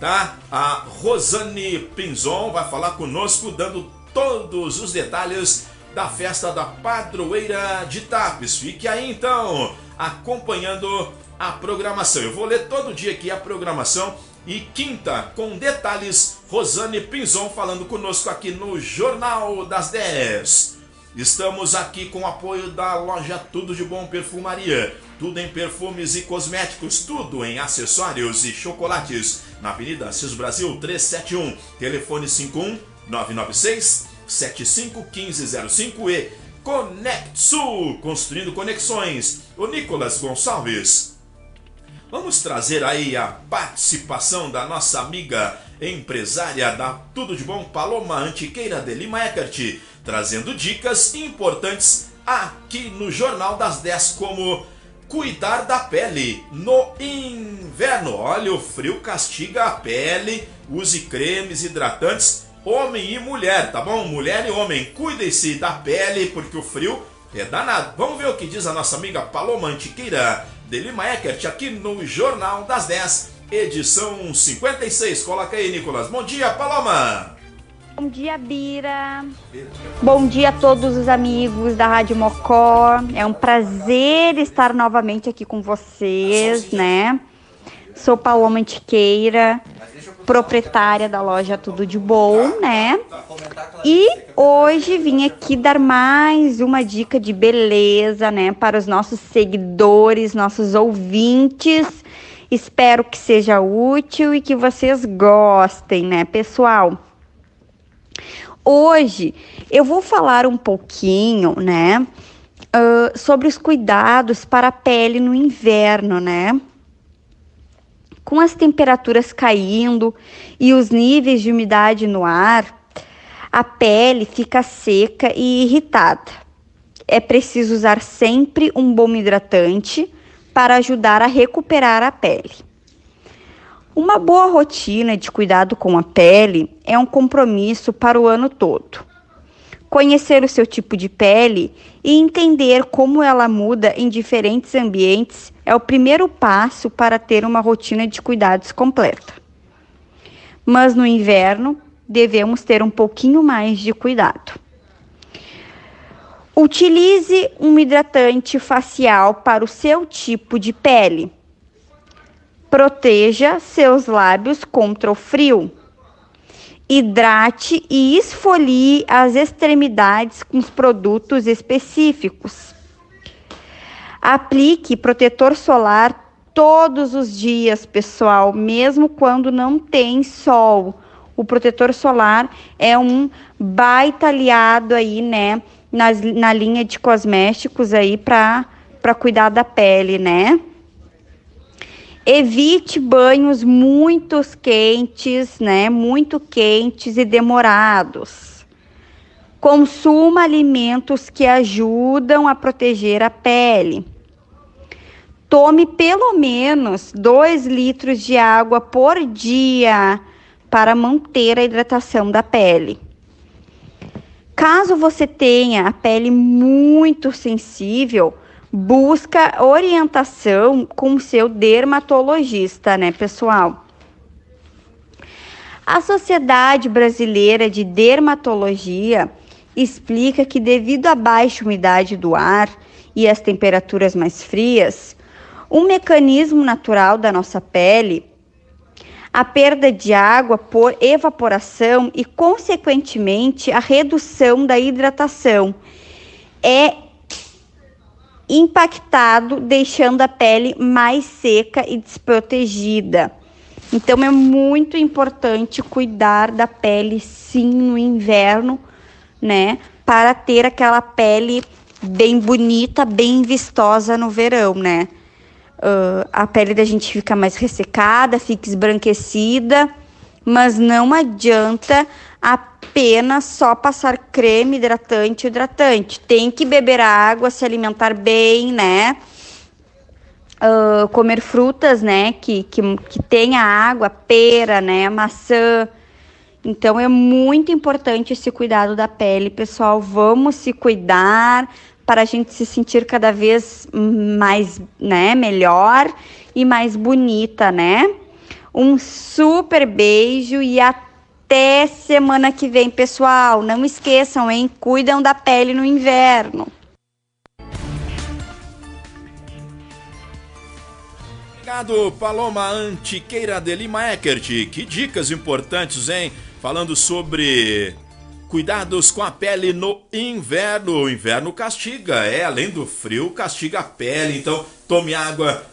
tá? A Rosane Pinzon vai falar conosco, dando todos os detalhes da festa da padroeira de Tapes. Fique aí então, acompanhando a programação. Eu vou ler todo dia aqui a programação e quinta, com detalhes, Rosane Pinzon falando conosco aqui no Jornal das 10. Estamos aqui com o apoio da loja Tudo de Bom Perfumaria. Tudo em perfumes e cosméticos, tudo em acessórios e chocolates. Na Avenida Assis Brasil 371, telefone 51 996 751505 e Conect Sul, construindo conexões. O Nicolas Gonçalves. Vamos trazer aí a participação da nossa amiga empresária da Tudo de Bom Paloma Antiqueira de Lima Eckert trazendo dicas importantes aqui no Jornal das 10 como cuidar da pele no inverno. Olha, o frio castiga a pele, use cremes hidratantes, homem e mulher, tá bom? Mulher e homem, cuidem-se da pele porque o frio é danado. Vamos ver o que diz a nossa amiga Paloma Antiqueira de Lima Eckert aqui no Jornal das 10, edição 56. Coloca aí, Nicolas. Bom dia, Paloma! Bom dia, Bira. Bom dia a todos os amigos da Rádio Mocó. É um prazer estar novamente aqui com vocês, né? Sou Paloma Antiqueira, proprietária da loja Tudo de Bom, né? E hoje vim aqui dar mais uma dica de beleza, né, para os nossos seguidores, nossos ouvintes. Espero que seja útil e que vocês gostem, né, pessoal? Hoje eu vou falar um pouquinho, né, uh, sobre os cuidados para a pele no inverno, né? Com as temperaturas caindo e os níveis de umidade no ar, a pele fica seca e irritada. É preciso usar sempre um bom hidratante para ajudar a recuperar a pele. Uma boa rotina de cuidado com a pele é um compromisso para o ano todo. Conhecer o seu tipo de pele e entender como ela muda em diferentes ambientes é o primeiro passo para ter uma rotina de cuidados completa. Mas no inverno, devemos ter um pouquinho mais de cuidado. Utilize um hidratante facial para o seu tipo de pele Proteja seus lábios contra o frio. Hidrate e esfolie as extremidades com os produtos específicos. Aplique protetor solar todos os dias, pessoal, mesmo quando não tem sol. O protetor solar é um baita aliado aí, né, na, na linha de cosméticos aí para cuidar da pele, né? Evite banhos muito quentes, né? Muito quentes e demorados. Consuma alimentos que ajudam a proteger a pele. Tome pelo menos 2 litros de água por dia para manter a hidratação da pele. Caso você tenha a pele muito sensível, busca orientação com seu dermatologista, né, pessoal? A Sociedade Brasileira de Dermatologia explica que devido à baixa umidade do ar e às temperaturas mais frias, um mecanismo natural da nossa pele a perda de água por evaporação e, consequentemente, a redução da hidratação. É impactado, deixando a pele mais seca e desprotegida. Então é muito importante cuidar da pele sim no inverno, né, para ter aquela pele bem bonita, bem vistosa no verão, né? Uh, a pele da gente fica mais ressecada, fica esbranquecida, mas não adianta apenas só passar creme hidratante hidratante. Tem que beber água, se alimentar bem, né? Uh, comer frutas, né? Que, que, que tenha água, pera, né? Maçã. Então é muito importante esse cuidado da pele, pessoal. Vamos se cuidar para a gente se sentir cada vez mais, né, melhor e mais bonita, né? Um super beijo e até semana que vem, pessoal. Não esqueçam, hein? Cuidam da pele no inverno. Obrigado, Paloma Antiqueira de Lima Eckert. Que dicas importantes, hein? Falando sobre Cuidados com a pele no inverno. O inverno castiga, é, além do frio, castiga a pele. Então, tome água,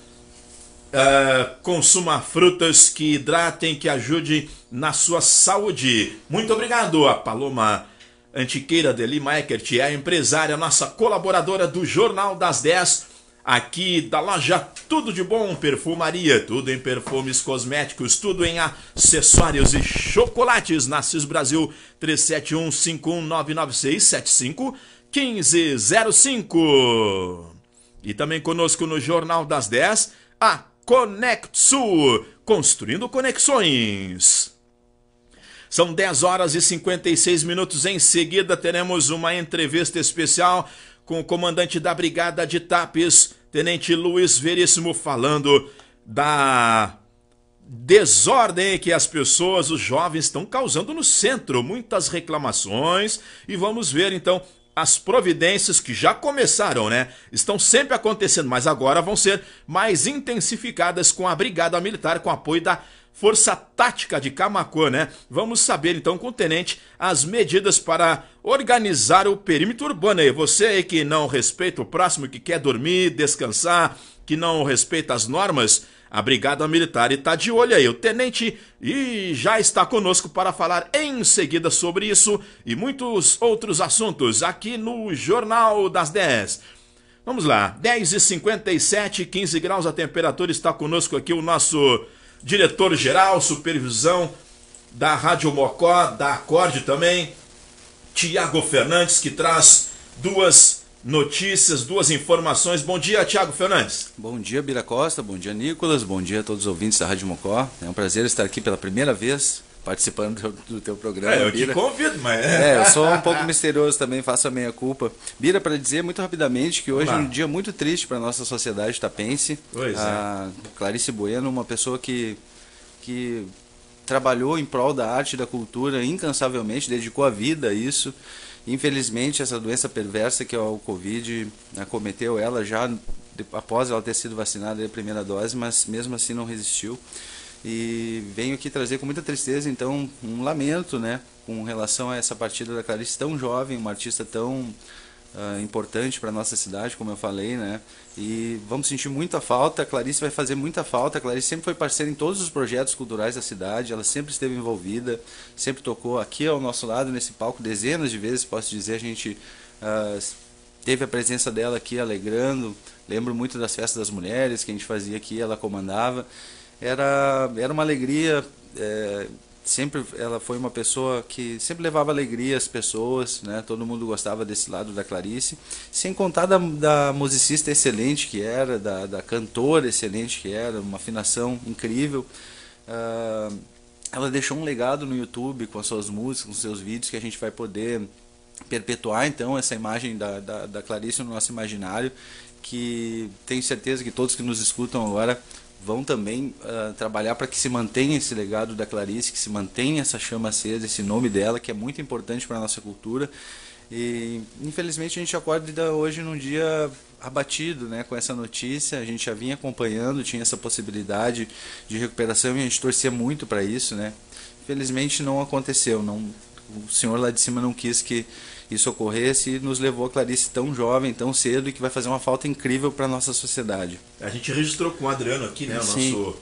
uh, consuma frutas que hidratem, que ajudem na sua saúde. Muito obrigado, a Paloma Antiqueira de Lima Eckert, é a empresária, nossa colaboradora do Jornal das 10 aqui da loja Tudo de Bom Perfumaria, tudo em perfumes cosméticos, tudo em acessórios e chocolates. Nasces Brasil 371-5199675-1505. E também conosco no Jornal das 10, a Conexu, construindo conexões. São 10 horas e 56 minutos. Em seguida, teremos uma entrevista especial com o comandante da Brigada de Tapes, Tenente Luiz Veríssimo, falando da desordem que as pessoas, os jovens, estão causando no centro. Muitas reclamações. E vamos ver então as providências que já começaram, né? Estão sempre acontecendo, mas agora vão ser mais intensificadas com a Brigada Militar, com apoio da Força Tática de Camacuã, né? Vamos saber então com o tenente as medidas para organizar o perímetro urbano aí. Você aí que não respeita o próximo, que quer dormir, descansar, que não respeita as normas, a Brigada Militar está de olho aí. O tenente e já está conosco para falar em seguida sobre isso e muitos outros assuntos aqui no Jornal das 10. Vamos lá, 10h57, 15 graus a temperatura, está conosco aqui o nosso diretor-geral, supervisão da Rádio Mocó, da Acorde também, Tiago Fernandes, que traz duas notícias, duas informações. Bom dia, Tiago Fernandes. Bom dia, Bira Costa. Bom dia, Nicolas. Bom dia a todos os ouvintes da Rádio Mocó. É um prazer estar aqui pela primeira vez participando do, teu programa. É, eu Bira. te convido, mas. É, eu sou um pouco misterioso também, faço a meia culpa. Bira, para dizer muito rapidamente que hoje é um dia muito triste para a nossa sociedade tapense. Pois a é. Clarice Bueno, uma pessoa que, que trabalhou em prol da arte e da cultura incansavelmente, dedicou a vida a isso. Infelizmente, essa doença perversa que é o Covid acometeu ela já após ela ter sido vacinada a primeira dose, mas mesmo assim não resistiu. E venho aqui trazer com muita tristeza, então, um lamento, né, com relação a essa partida da Clarice tão jovem, uma artista tão uh, importante para nossa cidade, como eu falei, né? E vamos sentir muita falta. A Clarice vai fazer muita falta. A Clarice sempre foi parceira em todos os projetos culturais da cidade. Ela sempre esteve envolvida, sempre tocou aqui ao nosso lado nesse palco dezenas de vezes, posso dizer. A gente uh, teve a presença dela aqui alegrando. Lembro muito das festas das mulheres que a gente fazia aqui, ela comandava era, era uma alegria. É, sempre ela foi uma pessoa que sempre levava alegria às pessoas, né? Todo mundo gostava desse lado da Clarice, sem contar da, da musicista excelente que era, da, da cantora excelente que era, uma afinação incrível. Uh, ela deixou um legado no YouTube com as suas músicas, com seus vídeos que a gente vai poder perpetuar então essa imagem da, da, da Clarice no nosso imaginário, que tenho certeza que todos que nos escutam agora vão também uh, trabalhar para que se mantenha esse legado da Clarice, que se mantenha essa chama acesa, esse nome dela, que é muito importante para a nossa cultura. E infelizmente a gente acorda hoje num dia abatido né, com essa notícia. A gente já vinha acompanhando, tinha essa possibilidade de recuperação e a gente torcia muito para isso. Né? Infelizmente não aconteceu. Não, o senhor lá de cima não quis que isso ocorresse e nos levou a Clarice tão jovem, tão cedo e que vai fazer uma falta incrível para a nossa sociedade. A gente registrou com o Adriano aqui, né, o Sim. nosso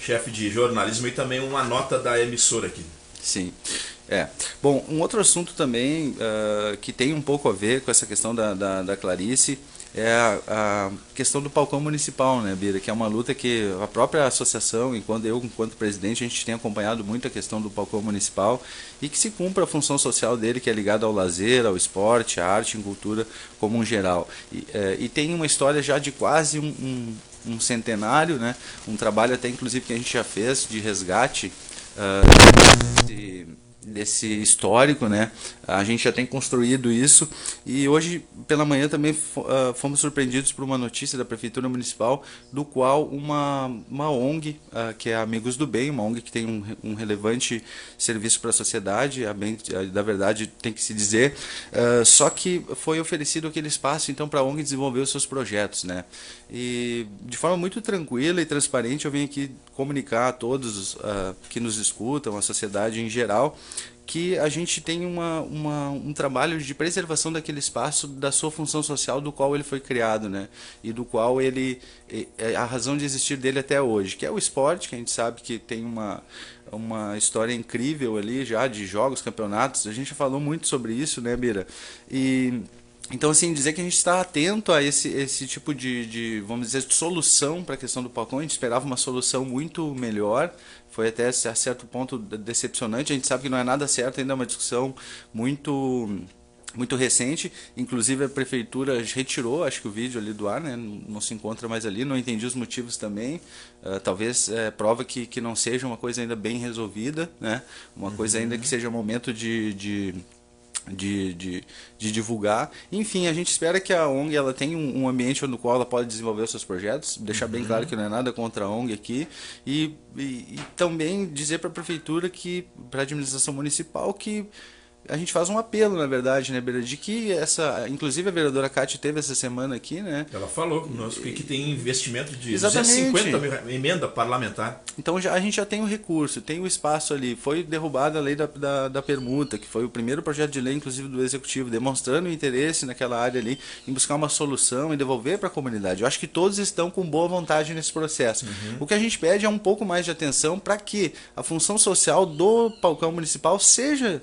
chefe de jornalismo e também uma nota da emissora aqui. Sim. É. Bom, um outro assunto também uh, que tem um pouco a ver com essa questão da, da, da Clarice é a, questão do palcão municipal, né, Bira? Que é uma luta que a própria associação, enquanto eu, enquanto presidente, a gente tem acompanhado muito a questão do palcão municipal e que se cumpra a função social dele, que é ligada ao lazer, ao esporte, à arte e cultura como um geral. E, é, e tem uma história já de quase um, um, um, centenário, né? Um trabalho até inclusive que a gente já fez de resgate. Uh, de, desse histórico, né? A gente já tem construído isso e hoje pela manhã também uh, fomos surpreendidos por uma notícia da prefeitura municipal do qual uma uma ONG uh, que é Amigos do Bem, uma ONG que tem um, um relevante serviço para a sociedade, a bem, da verdade tem que se dizer, uh, só que foi oferecido aquele espaço então para a ONG desenvolver os seus projetos, né? E de forma muito tranquila e transparente eu venho aqui comunicar a todos que nos escutam, a sociedade em geral que a gente tem uma, uma, um trabalho de preservação daquele espaço, da sua função social do qual ele foi criado, né? E do qual ele a razão de existir dele até hoje, que é o esporte, que a gente sabe que tem uma uma história incrível ali já de jogos, campeonatos. A gente já falou muito sobre isso, né, Bira? E então, assim, dizer que a gente está atento a esse, esse tipo de, de, vamos dizer, solução para a questão do Palcão. A gente esperava uma solução muito melhor. Foi até a certo ponto decepcionante. A gente sabe que não é nada certo, ainda é uma discussão muito muito recente, inclusive a prefeitura retirou, acho que o vídeo ali do ar, né, não se encontra mais ali, não entendi os motivos também, uh, talvez é, prova que, que não seja uma coisa ainda bem resolvida, né, uma uhum. coisa ainda que seja momento de, de de, de, de, divulgar. Enfim, a gente espera que a ONG ela tenha um, um ambiente no qual ela pode desenvolver os seus projetos, deixar uhum. bem claro que não é nada contra a ONG aqui, e, e, e também dizer para a prefeitura que, para a administração municipal, que a gente faz um apelo, na verdade, né, Beira, de que essa, inclusive a vereadora Cátia teve essa semana aqui, né? Ela falou conosco que tem investimento de Exatamente. 250 mil emenda parlamentar. Então já, a gente já tem o recurso, tem o espaço ali. Foi derrubada a lei da, da, da, permuta, que foi o primeiro projeto de lei, inclusive do executivo, demonstrando o interesse naquela área ali em buscar uma solução e devolver para a comunidade. Eu acho que todos estão com boa vontade nesse processo. Uhum. O que a gente pede é um pouco mais de atenção para que a função social do palcão municipal seja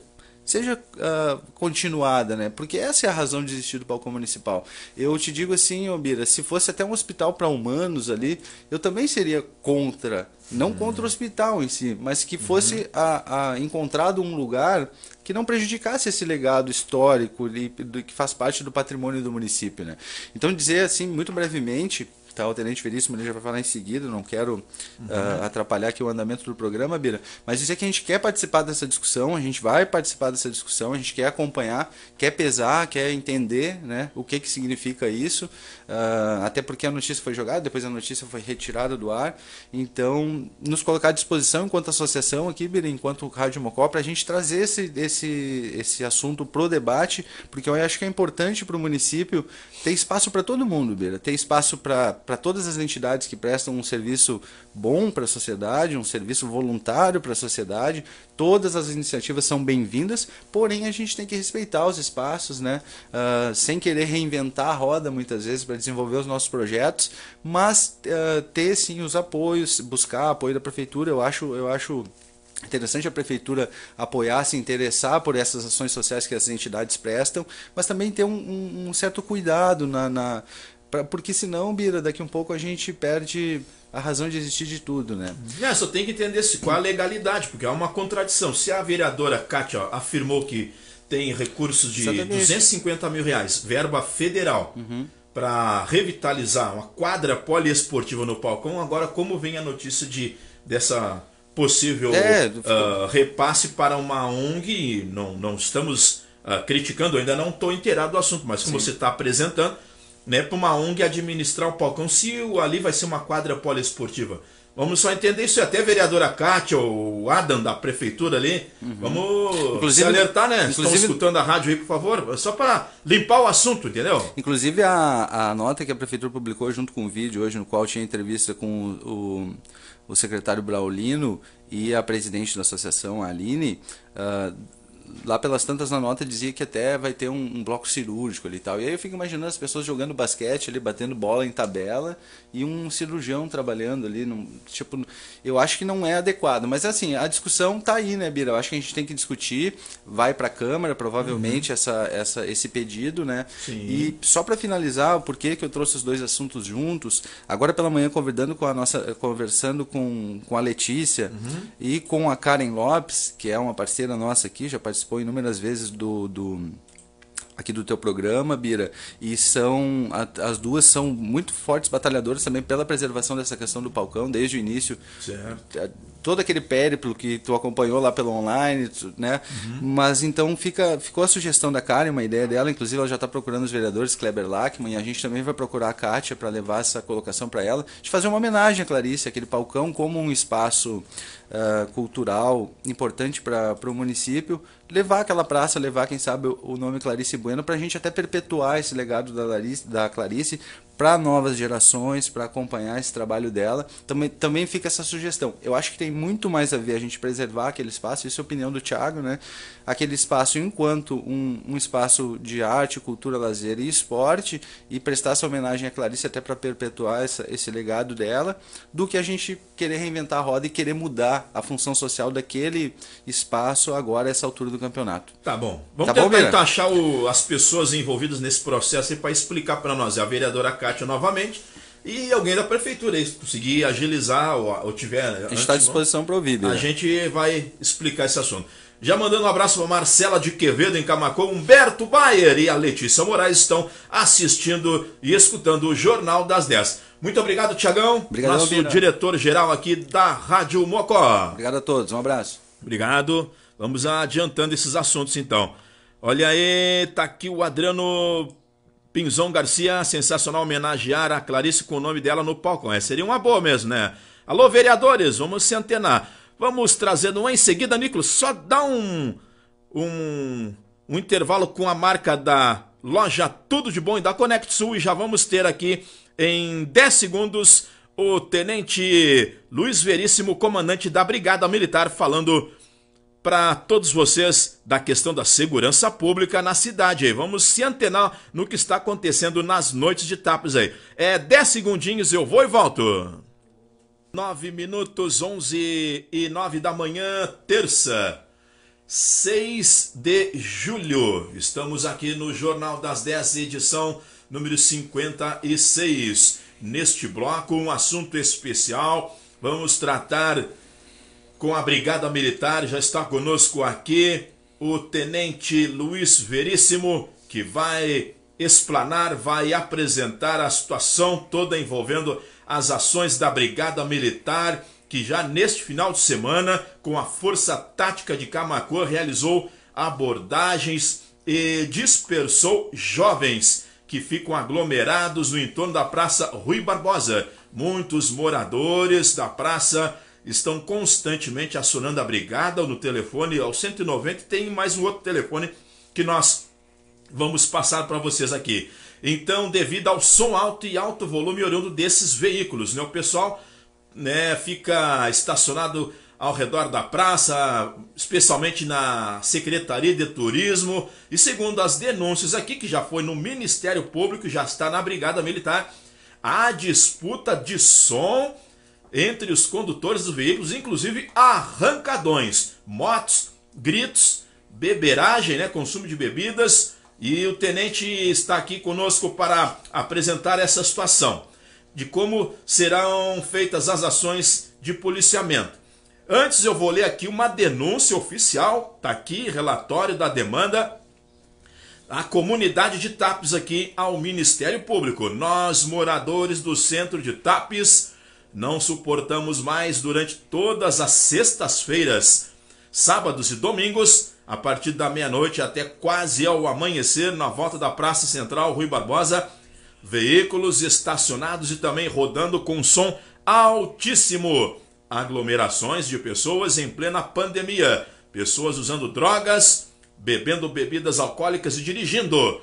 seja uh, continuada, né? Porque essa é a razão de existir do balcão municipal. Eu te digo assim, Obira, se fosse até um hospital para humanos ali, eu também seria contra, não uhum. contra o hospital em si, mas que fosse uhum. a, a encontrado um lugar que não prejudicasse esse legado histórico que faz parte do patrimônio do município, né? Então dizer assim muito brevemente tá? O Tenente Veríssimo ele já vai falar em seguida, não quero uhum. uh, atrapalhar aqui o andamento do programa, Bira, mas dizer que a gente quer participar dessa discussão, a gente vai participar dessa discussão, a gente quer acompanhar, quer pesar, quer entender né, o que, que significa isso, uh, até porque a notícia foi jogada, depois a notícia foi retirada do ar, então nos colocar à disposição enquanto associação aqui, Bira, enquanto Rádio Mocó, para a gente trazer esse, esse, esse assunto pro debate, porque eu acho que é importante para o município ter espaço para todo mundo, Bira, ter espaço para para todas as entidades que prestam um serviço bom para a sociedade, um serviço voluntário para a sociedade. Todas as iniciativas são bem-vindas, porém a gente tem que respeitar os espaços, né? Uh, sem querer reinventar a roda muitas vezes para desenvolver os nossos projetos, mas uh, ter sim os apoios, buscar apoio da prefeitura. Eu acho, eu acho interessante a prefeitura apoiar, se interessar por essas ações sociais que as entidades prestam, mas também ter um, um, um certo cuidado na, na, Pra, porque senão, Bira, daqui um pouco a gente perde a razão de existir de tudo, né? É, só tem que entender qual a legalidade, porque há uma contradição. Se a vereadora Kátia afirmou que tem recursos de Exatamente. 250 mil reais, verba federal, uhum. para revitalizar uma quadra poliesportiva no Palcão, agora como vem a notícia de dessa possível é, uh, repasse para uma ONG, não, não estamos uh, criticando, ainda não estou inteirado do assunto, mas como Sim. você está apresentando, né, para uma ONG administrar o palcão, se ali vai ser uma quadra poliesportiva. Vamos só entender isso. Até a vereadora Kátia, o Adam da prefeitura ali, uhum. vamos inclusive, se alertar, né? Inclusive, Estão escutando a rádio aí, por favor, só para limpar o assunto, entendeu? Inclusive a, a nota que a prefeitura publicou junto com o vídeo hoje, no qual tinha entrevista com o, o secretário Braulino e a presidente da associação, Aline, uh, lá pelas tantas na nota dizia que até vai ter um, um, bloco cirúrgico ali e tal. E aí eu fico imaginando as pessoas jogando basquete ali, batendo bola em tabela e um cirurgião trabalhando ali. Num, tipo, eu acho que não é adequado. Mas assim, a discussão tá aí, né, Bira? Eu acho que a gente tem que discutir. Vai para a Câmara, provavelmente, uhum. essa, essa, esse pedido, né? Sim. E só para finalizar, o porquê que eu trouxe os dois assuntos juntos, agora pela manhã conversando com a nossa, conversando com, com a Letícia uhum. e com a Karen Lopes, que é uma parceira nossa aqui, já participou inúmeras vezes do, do aqui do teu programa, Bira, e são as duas são muito fortes batalhadoras também pela preservação dessa questão do palcão desde o início. Certo. Todo aquele périplo que tu acompanhou lá pelo online, né? Uhum. Mas então fica ficou a sugestão da Karen, uma ideia dela, inclusive ela já está procurando os vereadores Kleber Lachmann e a gente também vai procurar a Kátia para levar essa colocação para ela, de fazer uma homenagem a Clarice, aquele palcão como um espaço uh, cultural importante para o município, levar aquela praça, levar, quem sabe, o nome Clarice Bueno, para a gente até perpetuar esse legado da, da Clarice para novas gerações, para acompanhar esse trabalho dela. Também, também fica essa sugestão. Eu acho que tem muito mais a ver a gente preservar aquele espaço, isso é a opinião do Thiago, né? Aquele espaço enquanto um, um espaço de arte, cultura, lazer e esporte, e prestar essa homenagem a Clarice até para perpetuar essa, esse legado dela, do que a gente querer reinventar a roda e querer mudar a função social daquele espaço agora a essa altura do campeonato. Tá bom. Vamos tá tentar bom, então achar o, as pessoas envolvidas nesse processo para explicar para nós. A vereadora Cátia novamente e alguém da prefeitura, se conseguir agilizar ou, ou tiver. A gente está à disposição para ouvir. A gente vai explicar esse assunto. Já mandando um abraço para Marcela de Quevedo em Camacô, Humberto Bayer e a Letícia Moraes estão assistindo e escutando o Jornal das 10. Muito obrigado, Tiagão, nosso diretor-geral aqui da Rádio Mocó. Obrigado a todos, um abraço. Obrigado. Vamos adiantando esses assuntos então. Olha aí, tá aqui o Adriano Pinzon Garcia, sensacional homenagear a Clarice com o nome dela no palco. É, seria uma boa mesmo, né? Alô, vereadores, vamos se antenar. Vamos trazendo uma em seguida, Nicolas. Só dá um, um, um intervalo com a marca da loja Tudo de Bom e da Conect Sul e já vamos ter aqui em 10 segundos o tenente Luiz Veríssimo, comandante da Brigada Militar, falando para todos vocês da questão da segurança pública na cidade aí. Vamos se antenar no que está acontecendo nas noites de tapas aí. É 10 segundinhos, eu vou e volto. 9 minutos, 11 e 9 da manhã, terça, 6 de julho. Estamos aqui no Jornal das 10, edição número 56. Neste bloco, um assunto especial. Vamos tratar com a Brigada Militar. Já está conosco aqui o Tenente Luiz Veríssimo, que vai explanar, vai apresentar a situação toda envolvendo as ações da Brigada Militar, que já neste final de semana, com a Força Tática de Camacô, realizou abordagens e dispersou jovens que ficam aglomerados no entorno da Praça Rui Barbosa. Muitos moradores da praça estão constantemente acionando a brigada no telefone ao 190 tem mais um outro telefone que nós vamos passar para vocês aqui. Então, devido ao som alto e alto volume oriundo desses veículos, né, o pessoal né, fica estacionado ao redor da praça, especialmente na Secretaria de Turismo, e segundo as denúncias aqui, que já foi no Ministério Público, já está na Brigada Militar, há disputa de som entre os condutores dos veículos, inclusive arrancadões, motos, gritos, beberagem, né, consumo de bebidas, e o tenente está aqui conosco para apresentar essa situação de como serão feitas as ações de policiamento. Antes eu vou ler aqui uma denúncia oficial, está aqui, relatório da demanda a comunidade de Tapes aqui ao Ministério Público. Nós, moradores do centro de Tapes, não suportamos mais durante todas as sextas-feiras, sábados e domingos a partir da meia-noite até quase ao amanhecer, na volta da Praça Central Rui Barbosa, veículos estacionados e também rodando com som altíssimo. Aglomerações de pessoas em plena pandemia, pessoas usando drogas, bebendo bebidas alcoólicas e dirigindo.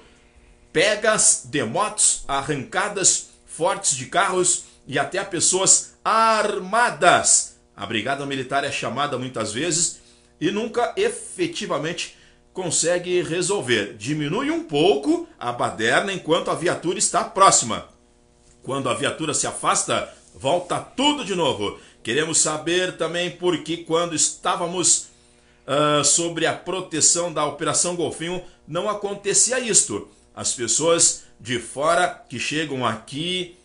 Pegas de motos, arrancadas fortes de carros e até pessoas armadas. A brigada militar é chamada muitas vezes e nunca efetivamente consegue resolver. Diminui um pouco a baderna enquanto a viatura está próxima. Quando a viatura se afasta, volta tudo de novo. Queremos saber também por que, quando estávamos uh, sobre a proteção da Operação Golfinho, não acontecia isto. As pessoas de fora que chegam aqui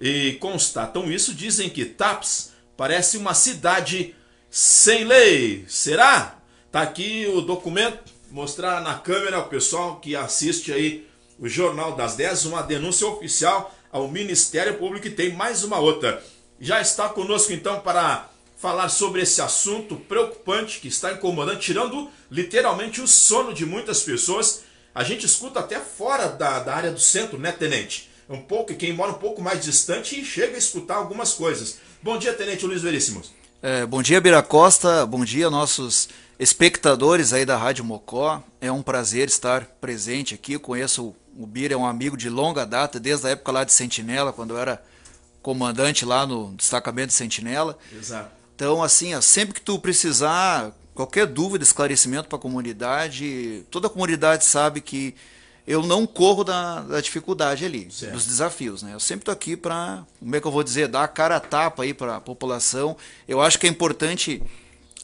e constatam isso dizem que TAPS parece uma cidade sem lei. Será? Tá aqui o documento, mostrar na câmera o pessoal que assiste aí o Jornal das 10, uma denúncia oficial ao Ministério Público e tem mais uma outra. Já está conosco então para falar sobre esse assunto preocupante que está incomodando, tirando literalmente o sono de muitas pessoas. A gente escuta até fora da, da área do centro, né, Tenente? Um pouco, quem mora um pouco mais distante chega a escutar algumas coisas. Bom dia, Tenente Luiz Veríssimos. É, bom dia, Bira Costa. Bom dia, nossos espectadores aí da Rádio Mocó. É um prazer estar presente aqui. conheço o Bira, é um amigo de longa data, desde a época lá de Sentinela, quando eu era comandante lá no destacamento de Sentinela. Exato. Então, assim, ó, sempre que tu precisar, qualquer dúvida, esclarecimento para a comunidade, toda a comunidade sabe que eu não corro da, da dificuldade ali, certo. dos desafios, né? Eu sempre estou aqui para, como é que eu vou dizer, dar a cara a tapa aí para a população. Eu acho que é importante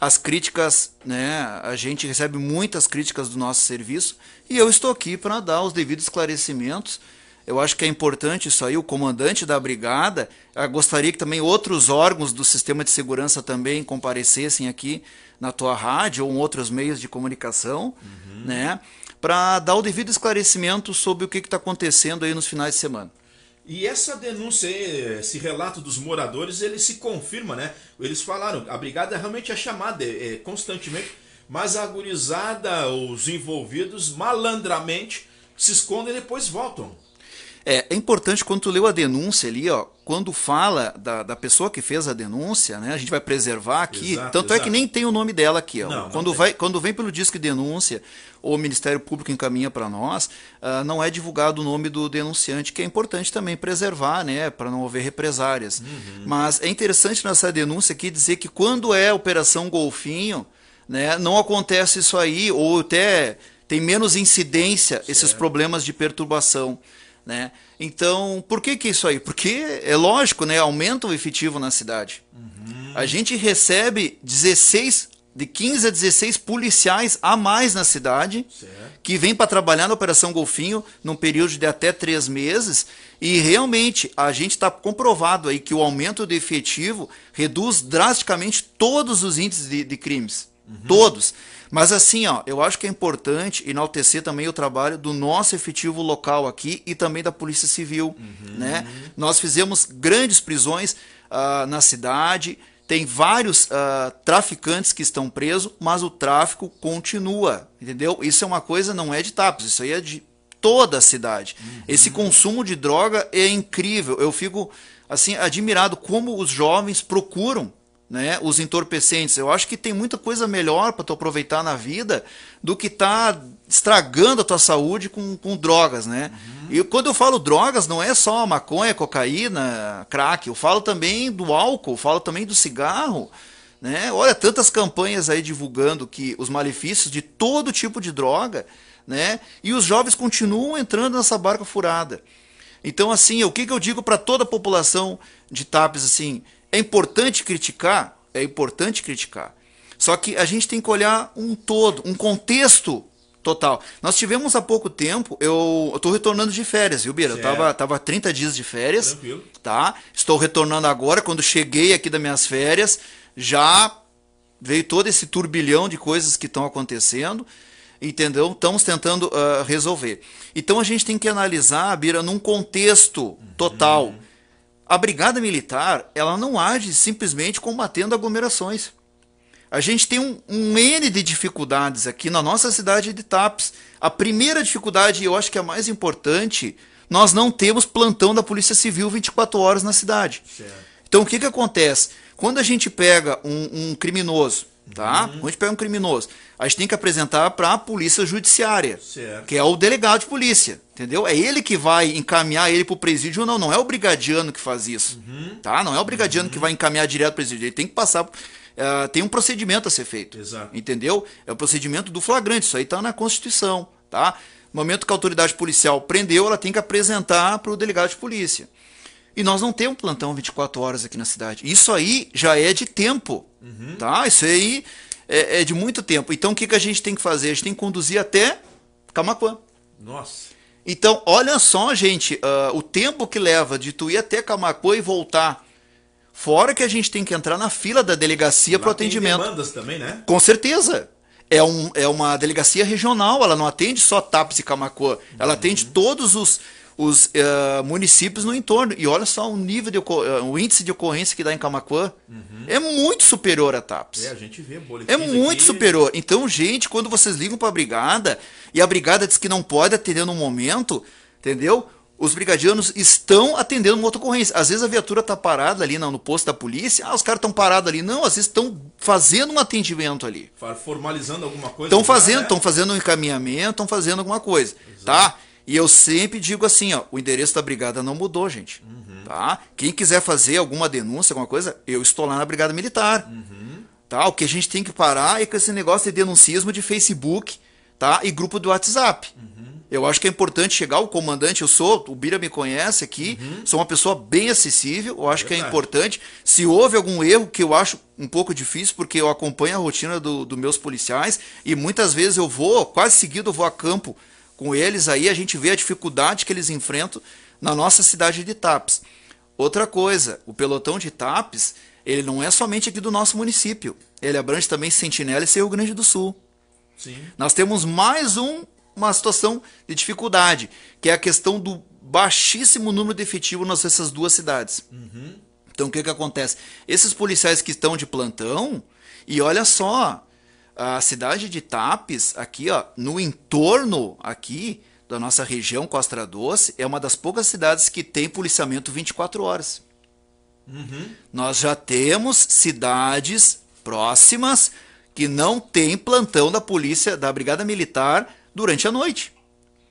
as críticas, né? A gente recebe muitas críticas do nosso serviço e eu estou aqui para dar os devidos esclarecimentos. Eu acho que é importante isso aí, o comandante da brigada, gostaria que também outros órgãos do sistema de segurança também comparecessem aqui na tua rádio ou em outros meios de comunicação, uhum. né? Para dar o devido esclarecimento sobre o que está acontecendo aí nos finais de semana. E essa denúncia, esse relato dos moradores, ele se confirma, né? Eles falaram, a brigada realmente é chamada é, constantemente, mas a os envolvidos, malandramente, se escondem e depois voltam. É, é importante quando tu leu a denúncia ali, ó, quando fala da, da pessoa que fez a denúncia, né, a gente vai preservar aqui, exato, tanto exato. é que nem tem o nome dela aqui. Ó. Não, quando, não vai, quando vem pelo disco denúncia, ou o Ministério Público encaminha para nós, uh, não é divulgado o nome do denunciante, que é importante também preservar, né, para não haver represárias. Uhum. Mas é interessante nessa denúncia aqui dizer que quando é Operação Golfinho, né, não acontece isso aí, ou até tem menos incidência certo. esses problemas de perturbação. Né? Então, por que, que isso aí? Porque é lógico, né? aumenta o efetivo na cidade. Uhum. A gente recebe 16, de 15 a 16 policiais a mais na cidade, certo. que vêm para trabalhar na Operação Golfinho num período de até três meses. E realmente a gente está comprovado aí que o aumento do efetivo reduz drasticamente todos os índices de, de crimes. Uhum. Todos. Mas assim, ó, eu acho que é importante enaltecer também o trabalho do nosso efetivo local aqui e também da Polícia Civil. Uhum. Né? Nós fizemos grandes prisões uh, na cidade, tem vários uh, traficantes que estão presos, mas o tráfico continua, entendeu? Isso é uma coisa, não é de TAPS, isso aí é de toda a cidade. Uhum. Esse consumo de droga é incrível. Eu fico assim admirado como os jovens procuram né, os entorpecentes. Eu acho que tem muita coisa melhor para tu aproveitar na vida do que tá estragando a tua saúde com, com drogas, né? Uhum. E quando eu falo drogas, não é só maconha, cocaína, crack. Eu falo também do álcool, falo também do cigarro. Né? Olha, tantas campanhas aí divulgando que os malefícios de todo tipo de droga, né? E os jovens continuam entrando nessa barca furada. Então, assim, o que, que eu digo para toda a população de TAPES, assim, é importante criticar? É importante criticar. Só que a gente tem que olhar um todo, um contexto total. Nós tivemos há pouco tempo, eu estou retornando de férias, viu, Bira? Eu tava, tava 30 dias de férias. Tranquilo. Tá? Estou retornando agora. Quando cheguei aqui das minhas férias, já veio todo esse turbilhão de coisas que estão acontecendo. Entendeu? Estamos tentando uh, resolver. Então a gente tem que analisar, Bira, num contexto total. Uhum. A brigada militar, ela não age simplesmente combatendo aglomerações. A gente tem um, um N de dificuldades aqui na nossa cidade de Tapes. A primeira dificuldade, e eu acho que é a mais importante, nós não temos plantão da Polícia Civil 24 horas na cidade. Certo. Então o que, que acontece? Quando a gente pega um, um criminoso, tá? Uhum. Quando a gente pega um criminoso, a gente tem que apresentar para a polícia judiciária, certo. que é o delegado de polícia, entendeu? É ele que vai encaminhar ele para o presídio, não, não é o brigadiano que faz isso, uhum. tá? Não é o brigadiano uhum. que vai encaminhar direto para o presídio, ele tem que passar, uh, tem um procedimento a ser feito, Exato. entendeu? É o procedimento do flagrante, isso aí está na Constituição, tá? No momento que a autoridade policial prendeu, ela tem que apresentar para o delegado de polícia. E nós não temos plantão 24 horas aqui na cidade. Isso aí já é de tempo, uhum. tá? Isso aí é, é, de muito tempo. Então o que, que a gente tem que fazer? A gente tem que conduzir até Camacuã. Nossa. Então, olha só, gente, uh, o tempo que leva de tu ir até Camacuã e voltar. Fora que a gente tem que entrar na fila da delegacia para o atendimento. Tem demandas também, né? Com certeza. É, um, é uma delegacia regional, ela não atende só TAPS e Camacuã, ela uhum. atende todos os, os uh, municípios no entorno. E olha só o nível de uh, o índice de ocorrência que dá em Camacuã. Uhum. É muito superior a TAPS. É, a gente vê É muito aqui. superior. Então, gente, quando vocês ligam para a brigada e a brigada diz que não pode atender no momento, entendeu? Os brigadianos estão atendendo uma outra ocorrência. Às vezes a viatura está parada ali no, no posto da polícia. Ah, os caras estão parados ali. Não, às vezes estão fazendo um atendimento ali. Formalizando alguma coisa. Estão fazendo, estão né? fazendo um encaminhamento, estão fazendo alguma coisa. Exato. Tá? E eu sempre digo assim, ó, o endereço da brigada não mudou, gente. Uhum. Tá? Quem quiser fazer alguma denúncia, alguma coisa, eu estou lá na brigada militar. Uhum. Tá? O que a gente tem que parar é com esse negócio de denuncismo de Facebook, tá? E grupo do WhatsApp. Uhum. Eu acho que é importante chegar o comandante, eu sou, o Bira me conhece aqui, uhum. sou uma pessoa bem acessível, eu acho é que é importante. Se houve algum erro, que eu acho um pouco difícil, porque eu acompanho a rotina dos do meus policiais, e muitas vezes eu vou, quase seguido eu vou a campo com eles aí, a gente vê a dificuldade que eles enfrentam na nossa cidade de Tapes. Outra coisa, o pelotão de Tapes, ele não é somente aqui do nosso município. Ele abrange também Sentinela e Rio Grande do Sul. Sim. Nós temos mais um, uma situação de dificuldade, que é a questão do baixíssimo número de efetivo nessas duas cidades. Uhum. Então o que, que acontece? Esses policiais que estão de plantão, e olha só, a cidade de Tapes, aqui ó, no entorno aqui da nossa região Costa Doce, é uma das poucas cidades que tem policiamento 24 horas. Uhum. Nós já temos cidades próximas que não tem plantão da polícia, da brigada militar durante a noite.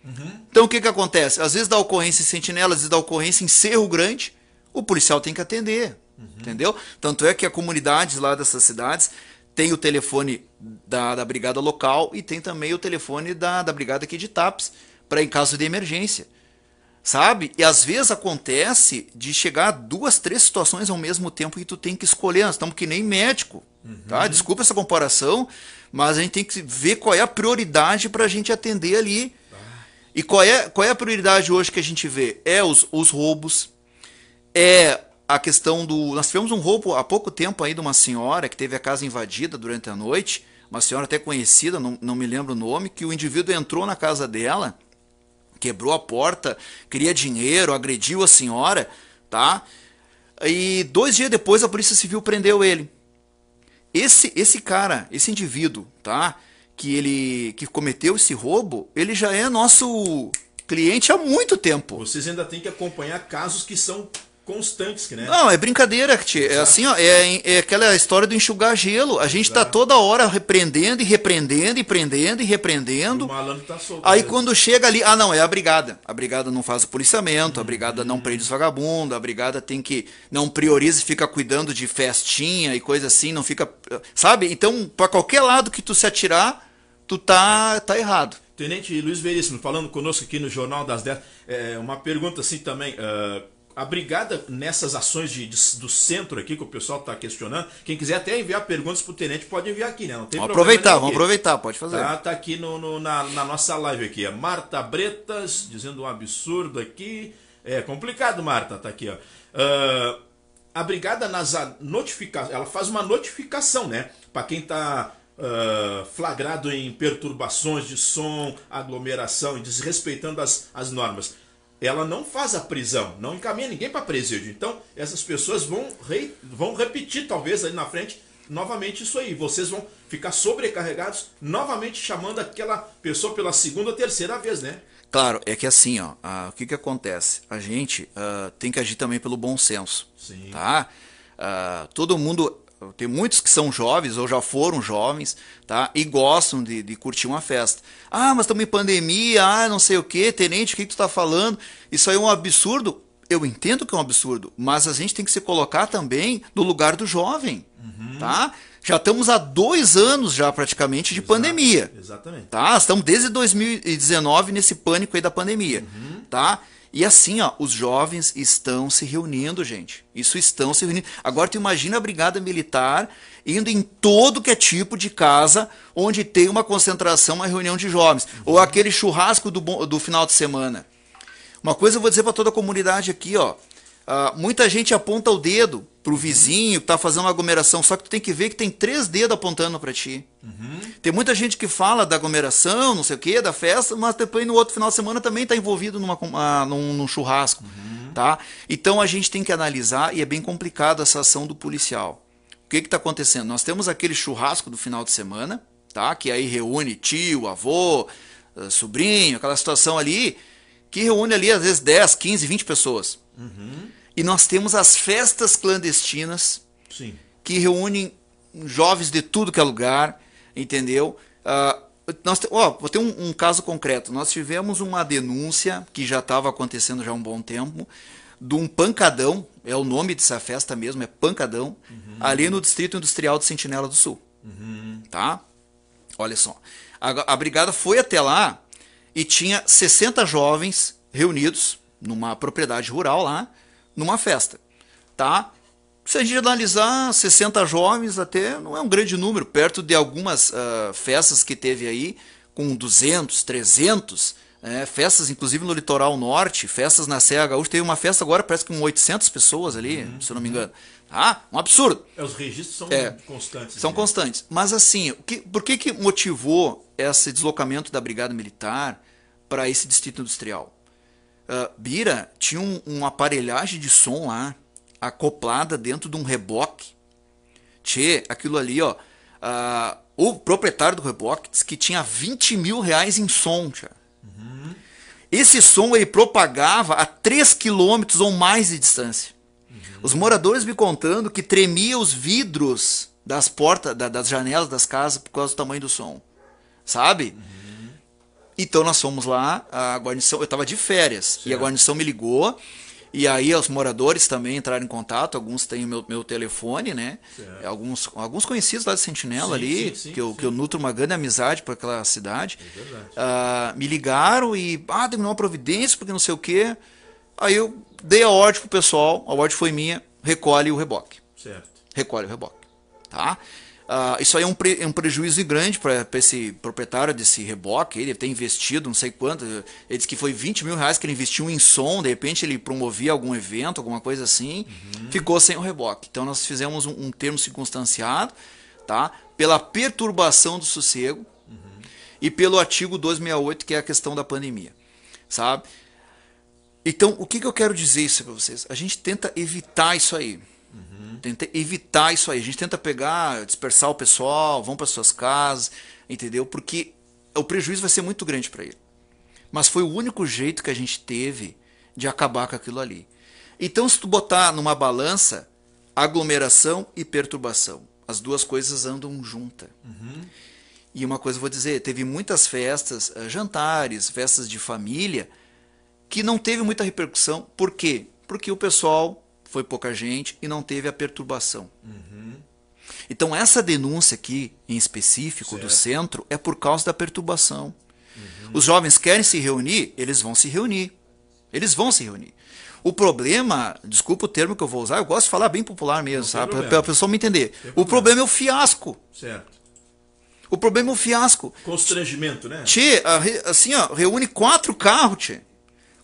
Uhum. Então o que, que acontece? Às vezes dá ocorrência em Sentinela, às vezes dá ocorrência em Cerro Grande, o policial tem que atender. Uhum. Entendeu? Tanto é que a comunidade lá dessas cidades tem o telefone da, da brigada local e tem também o telefone da, da brigada aqui de TAPS, para em caso de emergência. Sabe? E às vezes acontece de chegar a duas, três situações ao mesmo tempo e tu tem que escolher. Nós estamos que nem médico. Uhum. Tá? Desculpa essa comparação, mas a gente tem que ver qual é a prioridade para a gente atender ali. Ah. E qual é, qual é a prioridade hoje que a gente vê? É os, os roubos, é a questão do. Nós tivemos um roubo há pouco tempo aí de uma senhora que teve a casa invadida durante a noite, uma senhora até conhecida, não, não me lembro o nome, que o indivíduo entrou na casa dela, quebrou a porta, queria dinheiro, agrediu a senhora, tá? E dois dias depois a Polícia Civil prendeu ele. Esse, esse cara, esse indivíduo, tá? Que ele que cometeu esse roubo, ele já é nosso cliente há muito tempo. Vocês ainda têm que acompanhar casos que são constantes, né? Não, é brincadeira, tchê. É assim, ó, é, é aquela história do enxugar gelo. A gente tá Exato. tá toda hora repreendendo e repreendendo e prendendo e repreendendo. E o malandro tá solto. Aí mesmo. quando chega ali, ah não, é a brigada. A brigada não faz o policiamento, a brigada não prende os vagabundos, a brigada tem que não prioriza e fica cuidando de festinha e coisa assim, não fica, sabe? Então, para qualquer lado que tu se atirar, tu tá tá errado. Tenente Luiz Veríssimo, falando conosco aqui no Jornal das 10, é, uma pergunta assim também, uh, a brigada nessas ações de, de, do centro aqui que o pessoal está questionando, quem quiser até enviar perguntas para o tenente pode enviar aqui, né? Não tem vamos aproveitar, vamos aproveitar, pode fazer. Tá, tá aqui no, no na, na, nossa live aqui. A Marta Bretas dizendo um absurdo aqui. É complicado, Marta, tá aqui, ó. Uh, a brigada nas notificações, ela faz uma notificação, né? Para quem está uh, flagrado em perturbações de som, aglomeração e desrespeitando as, as normas ela não faz a prisão, não encaminha ninguém para presídio. Então, essas pessoas vão, re, vão repetir, talvez, ali na frente, novamente isso aí. Vocês vão ficar sobrecarregados, novamente chamando aquela pessoa pela segunda ou terceira vez, né? Claro, é que assim, ó, uh, o que que acontece? A gente uh, tem que agir também pelo bom senso, Sim. tá? Uh, todo mundo, tem muitos que são jovens ou já foram jovens, tá? E gostam de, de curtir uma festa. Ah, mas estamos em pandemia, ah, não sei o que, tenente, o que, que tu tá falando? Isso aí é um absurdo. Eu entendo que é um absurdo, mas a gente tem que se colocar também no lugar do jovem, uhum. tá? Já estamos há dois anos já praticamente de Exato, pandemia. Exatamente. Tá? Estamos desde 2019 nesse pânico aí da pandemia. Uhum. Tá? E assim, ó, os jovens estão se reunindo, gente. Isso estão se reunindo. Agora tu imagina a brigada militar indo em todo que é tipo de casa onde tem uma concentração, uma reunião de jovens. Uhum. Ou aquele churrasco do, do final de semana. Uma coisa eu vou dizer para toda a comunidade aqui, ó. Uh, muita gente aponta o dedo pro vizinho que tá fazendo uma aglomeração, só que tu tem que ver que tem três dedos apontando para ti. Uhum. Tem muita gente que fala da aglomeração, não sei o que, da festa, mas depois no outro final de semana também tá envolvido numa, uh, num, num, churrasco, uhum. tá? Então a gente tem que analisar e é bem complicado essa ação do policial. O que que tá acontecendo? Nós temos aquele churrasco do final de semana, tá? Que aí reúne tio, avô, uh, sobrinho, aquela situação ali, que reúne ali às vezes 10, 15, 20 pessoas. Uhum. E nós temos as festas clandestinas Sim. que reúnem jovens de tudo que é lugar, entendeu? Uh, nós oh, vou ter um, um, caso concreto. Nós tivemos uma denúncia que já estava acontecendo já há um bom tempo de um pancadão, é o nome dessa festa mesmo, é pancadão, uhum. ali no Distrito Industrial de Sentinela do Sul. Uhum. Tá? Olha só. A, a brigada foi até lá e tinha 60 jovens reunidos numa propriedade rural lá, numa festa, tá? Se a gente analisar 60 jovens, até não é um grande número, perto de algumas uh, festas que teve aí, com 200, 300, é, festas inclusive no litoral norte, festas na Serra Gaúcha, teve uma festa agora, parece que com 800 pessoas ali, uhum, se eu não me engano. Ah, um absurdo. É, os registros são é, constantes. São né? constantes. Mas assim, o que, por que, que motivou esse deslocamento da Brigada Militar para esse distrito industrial? Uh, Bira tinha um, uma aparelhagem de som lá, acoplada dentro de um reboque. Tchê, aquilo ali, ó. Uh, o proprietário do reboque disse que tinha 20 mil reais em som, tchê. Uhum. Esse som ele propagava a 3 quilômetros ou mais de distância. Uhum. Os moradores me contando que tremia os vidros das portas, da, das janelas das casas por causa do tamanho do som. Sabe? Uhum. Então nós fomos lá, a guarnição, eu estava de férias, certo. e a guarnição me ligou, e aí os moradores também entraram em contato, alguns têm o meu, meu telefone, né? Alguns, alguns conhecidos lá de Sentinela sim, ali, sim, sim, que, eu, que eu nutro uma grande amizade por aquela cidade. É uh, me ligaram e, ah, terminou uma providência, porque não sei o quê. Aí eu dei a ordem pro pessoal, a ordem foi minha, recolhe o reboque. Certo. Recolhe o reboque. Tá? Uh, isso aí é um, pre, é um prejuízo grande para esse proprietário desse reboque. Ele ter investido não sei quanto. Ele disse que foi 20 mil reais que ele investiu em som. De repente ele promovia algum evento, alguma coisa assim. Uhum. Ficou sem o reboque. Então nós fizemos um, um termo circunstanciado tá? pela perturbação do sossego uhum. e pelo artigo 268, que é a questão da pandemia. Sabe? Então, o que, que eu quero dizer isso para vocês? A gente tenta evitar isso aí. Tenta evitar isso aí. A gente tenta pegar, dispersar o pessoal, vão para suas casas, entendeu? Porque o prejuízo vai ser muito grande para ele. Mas foi o único jeito que a gente teve de acabar com aquilo ali. Então, se tu botar numa balança aglomeração e perturbação, as duas coisas andam juntas. Uhum. E uma coisa eu vou dizer, teve muitas festas, eh, jantares, festas de família, que não teve muita repercussão. Por quê? Porque o pessoal foi pouca gente e não teve a perturbação. Uhum. Então, essa denúncia aqui, em específico, certo. do centro, é por causa da perturbação. Uhum. Os jovens querem se reunir, eles vão se reunir. Eles vão se reunir. O problema, desculpa o termo que eu vou usar, eu gosto de falar bem popular mesmo, sabe? Para a pessoa me entender. O problema é o fiasco. Certo. O problema é o fiasco. Constrangimento, né? Tchê, assim, ó, reúne quatro carros, tchê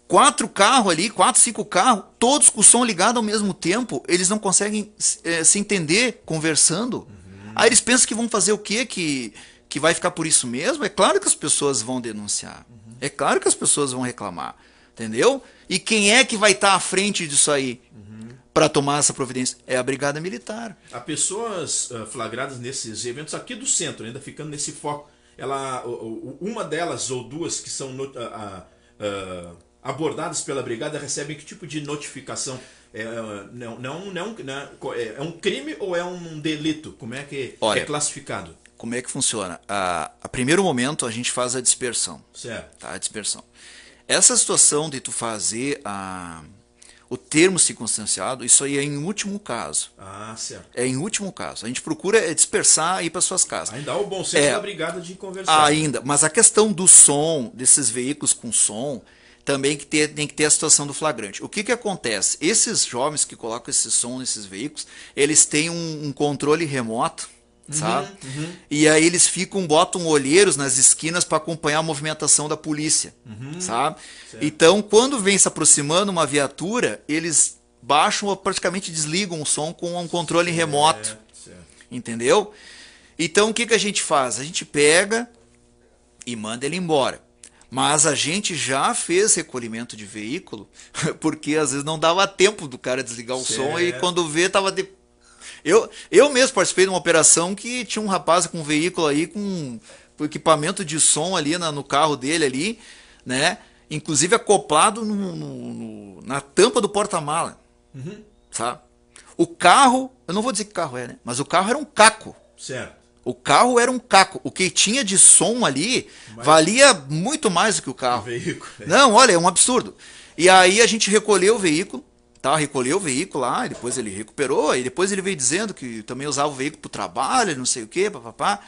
quatro carros ali, quatro, cinco carros, todos com o som ligado ao mesmo tempo, eles não conseguem é, se entender conversando. Uhum. Aí eles pensam que vão fazer o quê? Que, que vai ficar por isso mesmo? É claro que as pessoas vão denunciar. Uhum. É claro que as pessoas vão reclamar. Entendeu? E quem é que vai estar tá à frente disso aí? Uhum. para tomar essa providência? É a Brigada Militar. Há pessoas uh, flagradas nesses eventos aqui do centro, ainda ficando nesse foco. Ela, uma delas ou duas que são uh, uh, abordadas pela Brigada recebem que tipo de notificação? É, não, não, não, não, é, é um crime ou é um delito? Como é que Olha, é classificado? Como é que funciona? A, a primeiro momento a gente faz a dispersão. Certo. Tá, a dispersão. Essa situação de tu fazer a, o termo circunstanciado, isso aí é em último caso. Ah, certo. É em último caso. A gente procura é dispersar e ir para suas casas. Ainda há o bom senso é, da brigada de conversar. Ainda, mas a questão do som, desses veículos com som, também que ter, tem que ter a situação do flagrante. O que, que acontece? Esses jovens que colocam esse som nesses veículos, eles têm um, um controle remoto sabe? Uhum, uhum. E aí eles ficam, botam olheiros nas esquinas para acompanhar a movimentação da polícia, uhum. sabe? Certo. Então, quando vem se aproximando uma viatura, eles baixam ou praticamente desligam o som com um controle certo, remoto, certo. entendeu? Então, o que, que a gente faz? A gente pega e manda ele embora. Mas a gente já fez recolhimento de veículo, <laughs> porque às vezes não dava tempo do cara desligar o som e quando vê tava de eu, eu mesmo participei de uma operação que tinha um rapaz com um veículo aí com equipamento de som ali na, no carro dele ali, né? Inclusive acoplado no, no, no, na tampa do porta-mala. Uhum. Sabe? O carro, eu não vou dizer que carro é, né? Mas o carro era um caco. Certo. O carro era um caco. O que tinha de som ali Mas... valia muito mais do que o carro. O veículo. Não, olha, é um absurdo. E aí a gente recolheu o veículo, tá? Recolheu o veículo lá, depois ele recuperou, e depois ele veio dizendo que também usava o veículo para o trabalho, não sei o quê, papapá,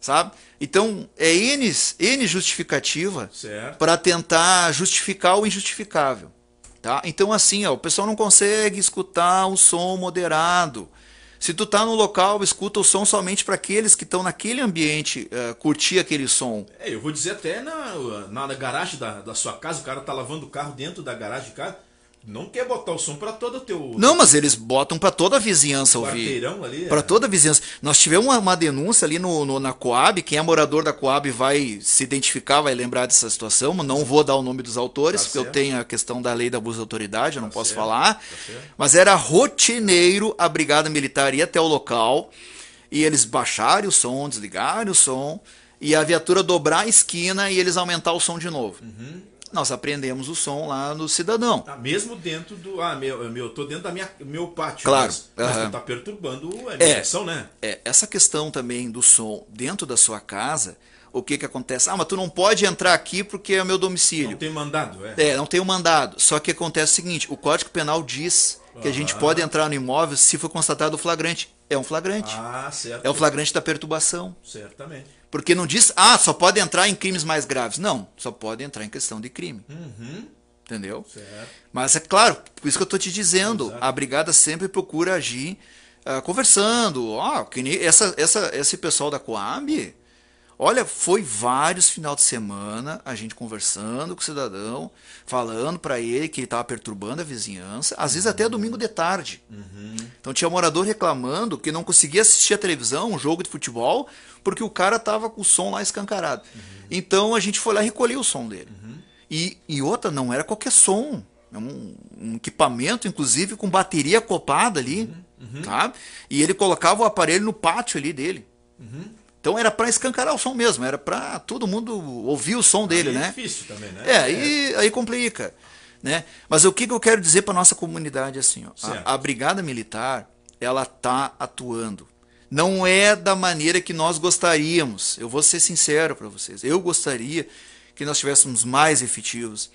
sabe? Então, é N, N justificativa para tentar justificar o injustificável. Tá? Então, assim, ó, o pessoal não consegue escutar um som moderado. Se tu tá no local, escuta o som somente para aqueles que estão naquele ambiente uh, curtir aquele som. É, eu vou dizer até na, na garagem da, da sua casa, o cara tá lavando o carro dentro da garagem do carro não quer botar o som para todo o teu. Não, mas eles botam para toda a vizinhança ouvir. ali. Para é. toda a vizinhança. Nós tivemos uma, uma denúncia ali no, no, na Coab. Quem é morador da Coab vai se identificar, vai lembrar dessa situação. Mas não vou dar o nome dos autores, tá porque certo. eu tenho a questão da lei da abuso de autoridade, eu não tá posso certo. falar. Tá mas era rotineiro a Brigada Militar ir até o local e eles baixarem o som, desligarem o som e a viatura dobrar a esquina e eles aumentar o som de novo. Uhum nós aprendemos o som lá no cidadão. Tá mesmo dentro do. Ah, meu, meu tô dentro da minha meu pátio. Claro. Mas, mas tá perturbando a direção, é, né? É, essa questão também do som dentro da sua casa, o que que acontece? Ah, mas tu não pode entrar aqui porque é o meu domicílio. Não tem mandado, é. É, não tem o mandado. Só que acontece o seguinte, o Código Penal diz que a gente pode entrar no imóvel se for constatado o flagrante. É um flagrante. Ah, certo. É o flagrante da perturbação. Certamente. Porque não diz, ah, só pode entrar em crimes mais graves. Não, só pode entrar em questão de crime. Uhum. Entendeu? Certo. Mas é claro, por isso que eu estou te dizendo, Exato. a brigada sempre procura agir uh, conversando. Ó, oh, que nem essa, essa, esse pessoal da Coab, Olha, foi vários final de semana a gente conversando com o cidadão, falando para ele que ele estava perturbando a vizinhança, às vezes até domingo de tarde. Uhum. Então tinha morador reclamando que não conseguia assistir a televisão, um jogo de futebol, porque o cara tava com o som lá escancarado. Uhum. Então a gente foi lá e recolheu o som dele. Uhum. E, e outra, não era qualquer som. É um, um, equipamento, inclusive, com bateria acoplada ali, uhum. Uhum. sabe? E ele colocava o aparelho no pátio ali dele. Uhum. Então era para escancarar o som mesmo, era para todo mundo ouvir o som dele, é né? É difícil também, né? É, aí, aí complica. Né? Mas o que, que eu quero dizer para nossa comunidade assim, ó, a, a, brigada militar, ela tá atuando. Não é da maneira que nós gostaríamos. Eu vou ser sincero para vocês. Eu gostaria que nós tivéssemos mais efetivos.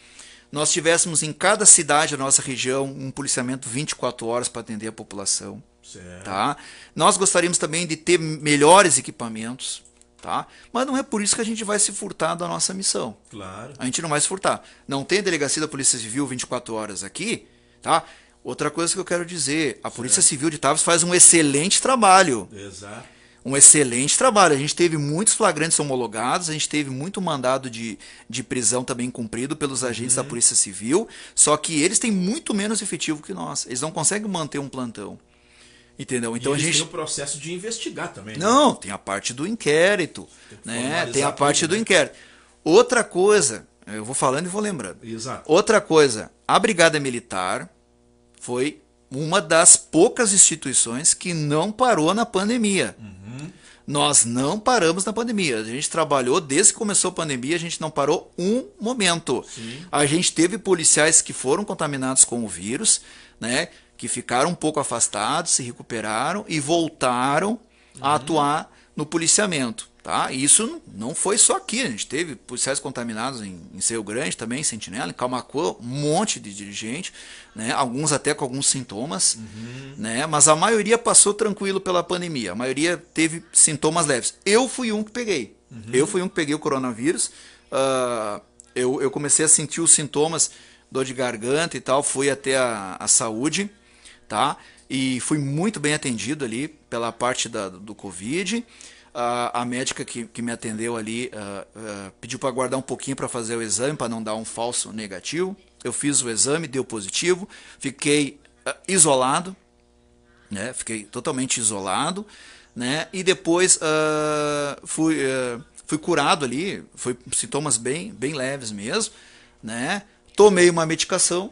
Nós tivéssemos em cada cidade da nossa região um policiamento 24 horas para atender a população. Certo. Tá? Nós gostaríamos também de ter melhores equipamentos, tá? Mas não é por isso que a gente vai se furtar da nossa missão. Claro. A gente não vai se furtar. Não tem delegacia da Polícia Civil 24 horas aqui, tá? Outra coisa que eu quero dizer, a certo. Polícia Civil de Tavos faz um excelente trabalho. Exato. Um excelente trabalho. A gente teve muitos flagrantes homologados, a gente teve muito mandado de, de prisão também cumprido pelos agentes uhum. da Polícia Civil, só que eles têm muito menos efetivo que nós. Eles não conseguem manter um plantão. Entendeu? Então e a gente tem o processo de investigar também. Né? Não, tem a parte do inquérito, tem né? Tem a parte tudo, do né? inquérito. Outra coisa, eu vou falando e vou lembrando. Exato. Outra coisa, a brigada militar foi uma das poucas instituições que não parou na pandemia. Uhum. Nós não paramos na pandemia. A gente trabalhou desde que começou a pandemia, a gente não parou um momento. Sim. A gente teve policiais que foram contaminados com o vírus, né? Que ficaram um pouco afastados, se recuperaram e voltaram uhum. a atuar no policiamento. Tá? E isso não foi só aqui, a gente teve policiais contaminados em, em Seu Grande também, em Sentinela, em Camacuã, um monte de dirigente, né? alguns até com alguns sintomas, uhum. né? mas a maioria passou tranquilo pela pandemia, a maioria teve sintomas leves. Eu fui um que peguei, uhum. eu fui um que peguei o coronavírus, uh, eu, eu comecei a sentir os sintomas, dor de garganta e tal, fui até a, a saúde, tá? e fui muito bem atendido ali pela parte da, do Covid, a, a médica que, que me atendeu ali uh, uh, pediu para aguardar um pouquinho para fazer o exame, para não dar um falso negativo. Eu fiz o exame, deu positivo, fiquei uh, isolado, né? Fiquei totalmente isolado, né? E depois fui, fui curado ali, foi sintomas bem, bem leves mesmo, né? Tomei uma medicação,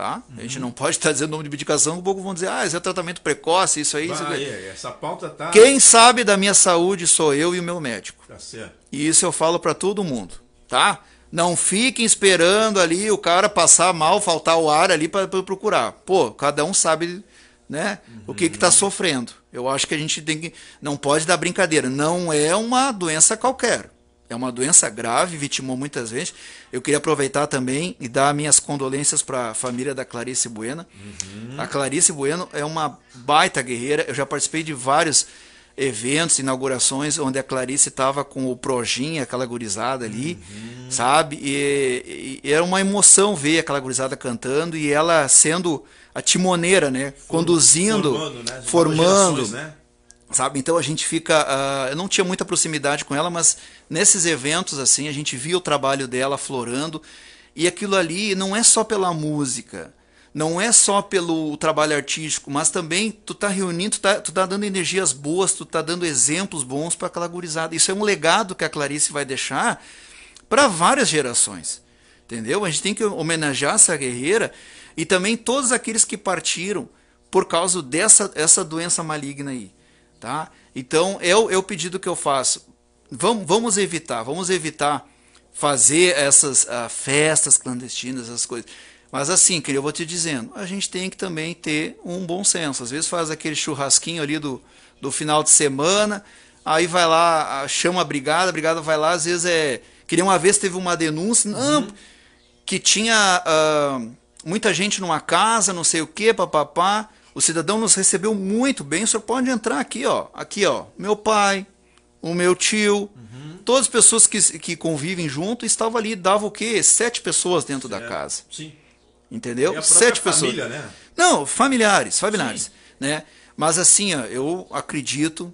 tá? Uhum. A gente não pode estar dizendo o nome de medicação, um pouco vão dizer, ah, isso é tratamento precoce, isso aí. Vai, isso aí. Essa pauta tá. Quem sabe da minha saúde sou eu e o meu médico. Tá certo. E isso eu falo para todo mundo, tá? Não fiquem esperando ali o cara passar mal, faltar o ar ali para procurar. Pô, cada um sabe, né, uhum. o que que tá sofrendo. Eu acho que a gente tem que não pode dar brincadeira, não é uma doença qualquer. É uma doença grave, vitimou muitas vezes. Eu queria aproveitar também e dar minhas condolências para a família da Clarice Bueno. Uhum. A Clarice Bueno é uma baita guerreira. Eu já participei de vários eventos, inaugurações, onde a Clarice estava com o Projinha, aquela gurizada ali, uhum. sabe? E, e, era uma emoção ver aquela gurizada cantando e ela sendo a timoneira, né? Conduzindo, formando, né? formando né? Sabe? Então a gente fica, uh, eu não tinha muita proximidade com ela, mas nesses eventos assim a gente via o trabalho dela florando e aquilo ali não é só pela música, não é só pelo trabalho artístico, mas também tu tá reunindo, tu tá, tu tá dando energias boas, tu tá dando exemplos bons para aquela gurizada. Isso é um legado que a Clarice vai deixar para várias gerações. Entendeu? A gente tem que homenagear essa guerreira e também todos aqueles que partiram por causa dessa essa doença maligna aí. Tá? Então, é o, é o pedido que eu faço. Vamos, vamos evitar, vamos evitar fazer essas uh, festas clandestinas, essas coisas. Mas assim, querido, eu vou te dizendo, a gente tem que também ter um bom senso. Às vezes faz aquele churrasquinho ali do, do final de semana, aí vai lá, chama a brigada, a brigada vai lá, às vezes é. Queria uma vez teve uma denúncia, não, uhum. que tinha uh, muita gente numa casa, não sei o que, papapá. O cidadão nos recebeu muito bem. O senhor pode entrar aqui, ó. Aqui, ó. Meu pai, o meu tio, uhum. todas as pessoas que, que convivem junto estavam ali. Dava o quê? Sete pessoas dentro certo. da casa. Sim. Entendeu? Sete família, pessoas. Né? Não, familiares, familiares, Sim. né? Mas assim, ó, eu acredito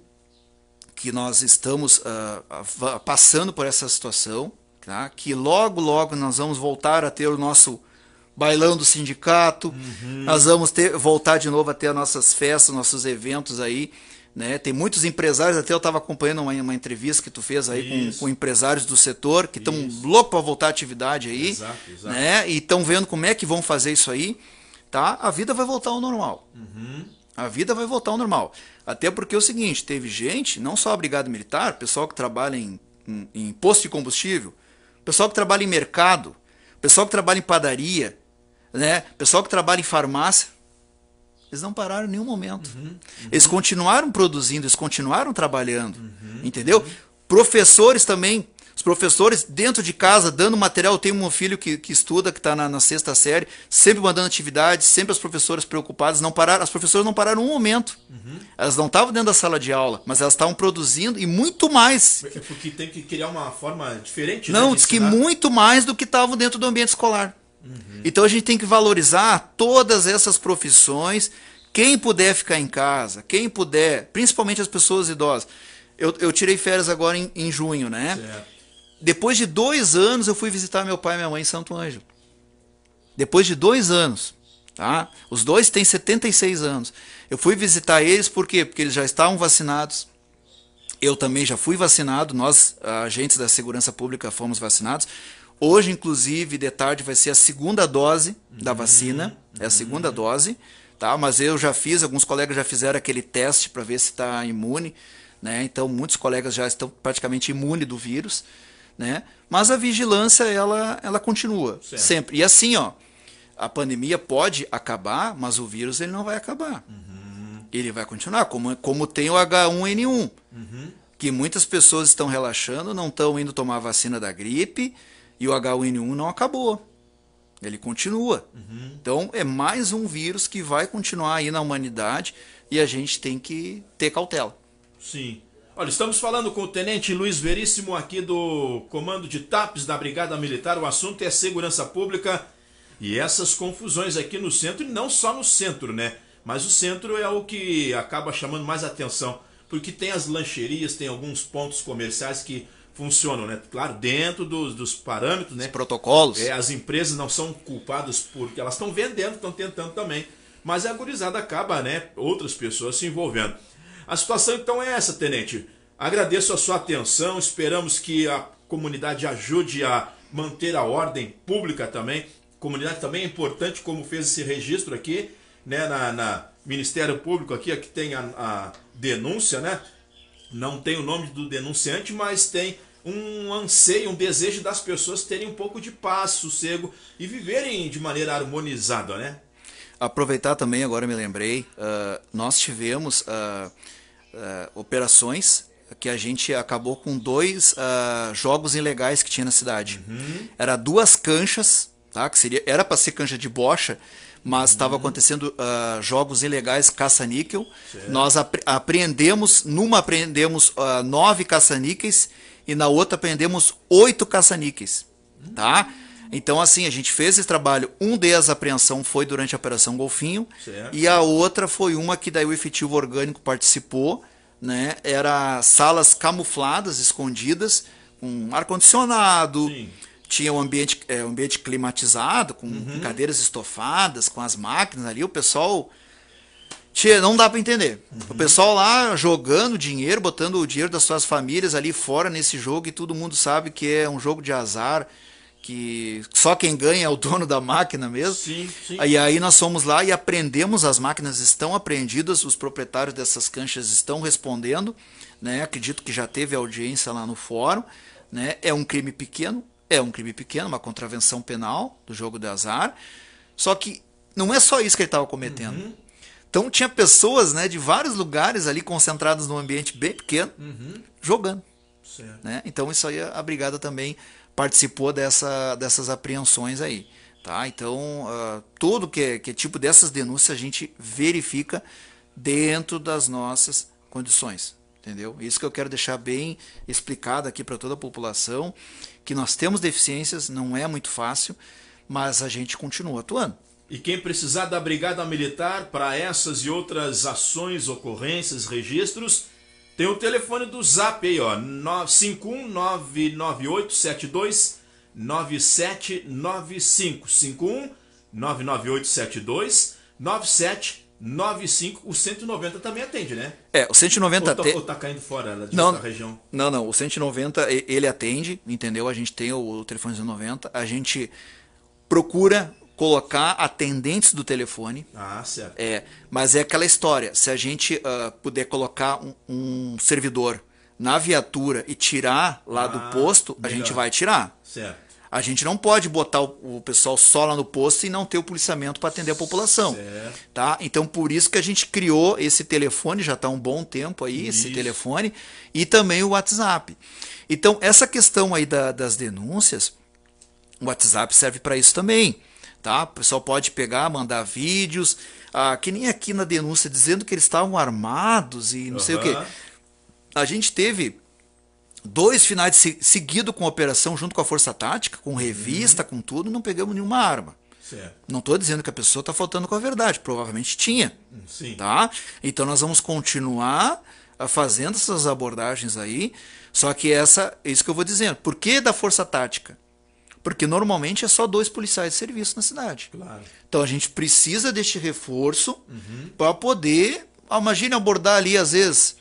que nós estamos uh, passando por essa situação, tá? Que logo, logo nós vamos voltar a ter o nosso bailão do sindicato. Uhum. Nós vamos ter, voltar de novo a ter as nossas festas, nossos eventos aí. Né? Tem muitos empresários, até eu estava acompanhando uma, uma, entrevista que tu fez aí com, com, empresários do setor que estão loucos para voltar à atividade aí. Exato, exato. Né? E estão vendo como é que vão fazer isso aí. Tá? A vida vai voltar ao normal. Uhum. A vida vai voltar ao normal. Até porque é o seguinte, teve gente, não só a Brigada Militar, pessoal que trabalha em, em, em posto de combustível, pessoal que trabalha em mercado, pessoal que trabalha em padaria, né? Pessoal que trabalha em farmácia, eles não pararam em nenhum momento. Uhum, uhum. Eles continuaram produzindo, eles continuaram trabalhando, uhum, entendeu? Professores também, os professores dentro de casa dando material. Eu tenho um filho que, que estuda, que está na, na, sexta série, sempre mandando atividades, sempre as professoras preocupadas. Não pararam, as professoras não pararam um momento. Uhum. Elas não estavam dentro da sala de aula, mas elas estavam produzindo e muito mais. É porque tem que criar uma forma diferente. Não, né, diz que muito mais do que estavam dentro do ambiente escolar. Uhum. Então a gente tem que valorizar todas essas profissões. Quem puder ficar em casa, quem puder, principalmente as pessoas idosas. Eu, eu tirei férias agora em, em junho, né? Certo. Depois de dois anos eu fui visitar meu pai e minha mãe em Santo Ângelo. Depois de dois anos. Tá? Os dois têm 76 anos. Eu fui visitar eles por quê? Porque eles já estavam vacinados. Eu também já fui vacinado, nós, agentes da segurança pública, fomos vacinados. Hoje, inclusive, de tarde vai ser a segunda dose da uhum. vacina. É a segunda dose, tá? Mas eu já fiz, alguns colegas já fizeram aquele teste para ver se está imune, né? Então muitos colegas já estão praticamente imunes do vírus, né? Mas a vigilância ela ela continua certo. sempre. E assim, ó, a pandemia pode acabar, mas o vírus ele não vai acabar. Uhum. Ele vai continuar, como, como tem o H1N1. Uhum. Que muitas pessoas estão relaxando, não estão indo tomar a vacina da gripe e o H1N1 não acabou. Ele continua. Uhum. Então é mais um vírus que vai continuar aí na humanidade e a gente tem que ter cautela. Sim. Olha, estamos falando com o Tenente Luiz Veríssimo aqui do Comando de TAPS da Brigada Militar. O assunto é segurança pública e essas confusões aqui no centro, e não só no centro, né? Mas o centro é o que acaba chamando mais atenção, porque tem as lancherias, tem alguns pontos comerciais que funcionam, né? Claro, dentro dos, dos parâmetros, né? Os protocolos. É, as empresas não são culpadas porque elas estão vendendo, estão tentando também. Mas a gurizada acaba, né? Outras pessoas se envolvendo. A situação então é essa, tenente. Agradeço a sua atenção, esperamos que a comunidade ajude a manter a ordem pública também. A comunidade também é importante, como fez esse registro aqui, né? Na, na Ministério Público aqui, aqui tem a, a denúncia, né? Não tem o nome do denunciante, mas tem um anseio, um desejo das pessoas terem um pouco de paz, sossego e viverem de maneira harmonizada, né? Aproveitar também, agora me lembrei, uh, nós tivemos uh, uh, operações que a gente acabou com dois jogos ilegais que tinha na cidade. Uhum. Era duas canchas, tá? que seria, era para ser cancha de bocha, mas estava uhum. acontecendo uh, jogos ilegais caça-níquel. Nós apre apreendemos, numa apreendemos uh, nove caça-níqueis e na outra apreendemos oito caça-níqueis, tá? Então, assim, a gente fez esse trabalho. Um deles, a apreensão, foi durante a Operação Golfinho. Certo. E a outra foi uma que daí o efetivo orgânico participou. Né? Era salas camufladas, escondidas, com ar-condicionado. Tinha um ambiente, é, um ambiente climatizado, com uhum. cadeiras estofadas, com as máquinas ali. O pessoal Tchê, não dá para entender. Uhum. O pessoal lá jogando dinheiro, botando o dinheiro das suas famílias ali fora nesse jogo e todo mundo sabe que é um jogo de azar, que só quem ganha é o dono da máquina mesmo. Sim, sim. E aí nós fomos lá e aprendemos, as máquinas estão apreendidas, os proprietários dessas canchas estão respondendo, né? Acredito que já teve audiência lá no fórum, né? É um crime pequeno, é um crime pequeno, uma contravenção penal do jogo de azar. Só que não é só isso que ele estava cometendo. Uhum então tinha pessoas né, de vários lugares ali concentradas num ambiente bem pequeno, uhum. jogando. Né? Então isso aí a brigada também participou dessa, dessas apreensões aí. Tá? Então, uh, tudo que é, que é tipo dessas denúncias a gente verifica dentro das nossas condições. Entendeu? Isso que eu quero deixar bem explicado aqui para toda a população, que nós temos deficiências, não é muito fácil, mas a gente continua atuando. E quem precisar da Brigada Militar para essas e outras ações, ocorrências, registros, tem o telefone do Zap aí, ó, 5199872 9795 51 99872 9795 o 190 também atende, né? É, o 190 atende. Ou tá caindo fora da não, região? Não, não, o 190 ele atende, entendeu? A gente tem o, o telefone 190, a gente procura colocar atendentes do telefone. Ah, certo. É, mas é aquela história, se a gente uh, puder colocar um, um, servidor na viatura e tirar lá ah, do posto, melhor. a gente vai tirar. Certo. A gente não pode botar o, o pessoal só lá no posto e não ter o policiamento para atender a população. Certo. Tá? Então, por isso que a gente criou esse telefone, já está um bom tempo aí, isso. esse telefone, e também o WhatsApp. Então, essa questão aí da, das denúncias, o WhatsApp serve para isso também tá? O pessoal pode pegar, mandar vídeos, ah, que nem aqui na denúncia dizendo que eles estavam armados e não uhum. sei o que. A gente teve dois finais de seguido com operação junto com a Força Tática, com revista, uhum. com tudo, não pegamos nenhuma arma. Certo. Não estou dizendo que a pessoa está faltando com a verdade, provavelmente tinha. Sim. Tá? Então nós vamos continuar ah, fazendo essas abordagens aí, só que essa, é isso que eu vou dizendo. Por que da Força Tática? Porque normalmente é só dois policiais de serviço na cidade. Claro. Então a gente precisa deste reforço uhum. para poder, imagine abordar ali às vezes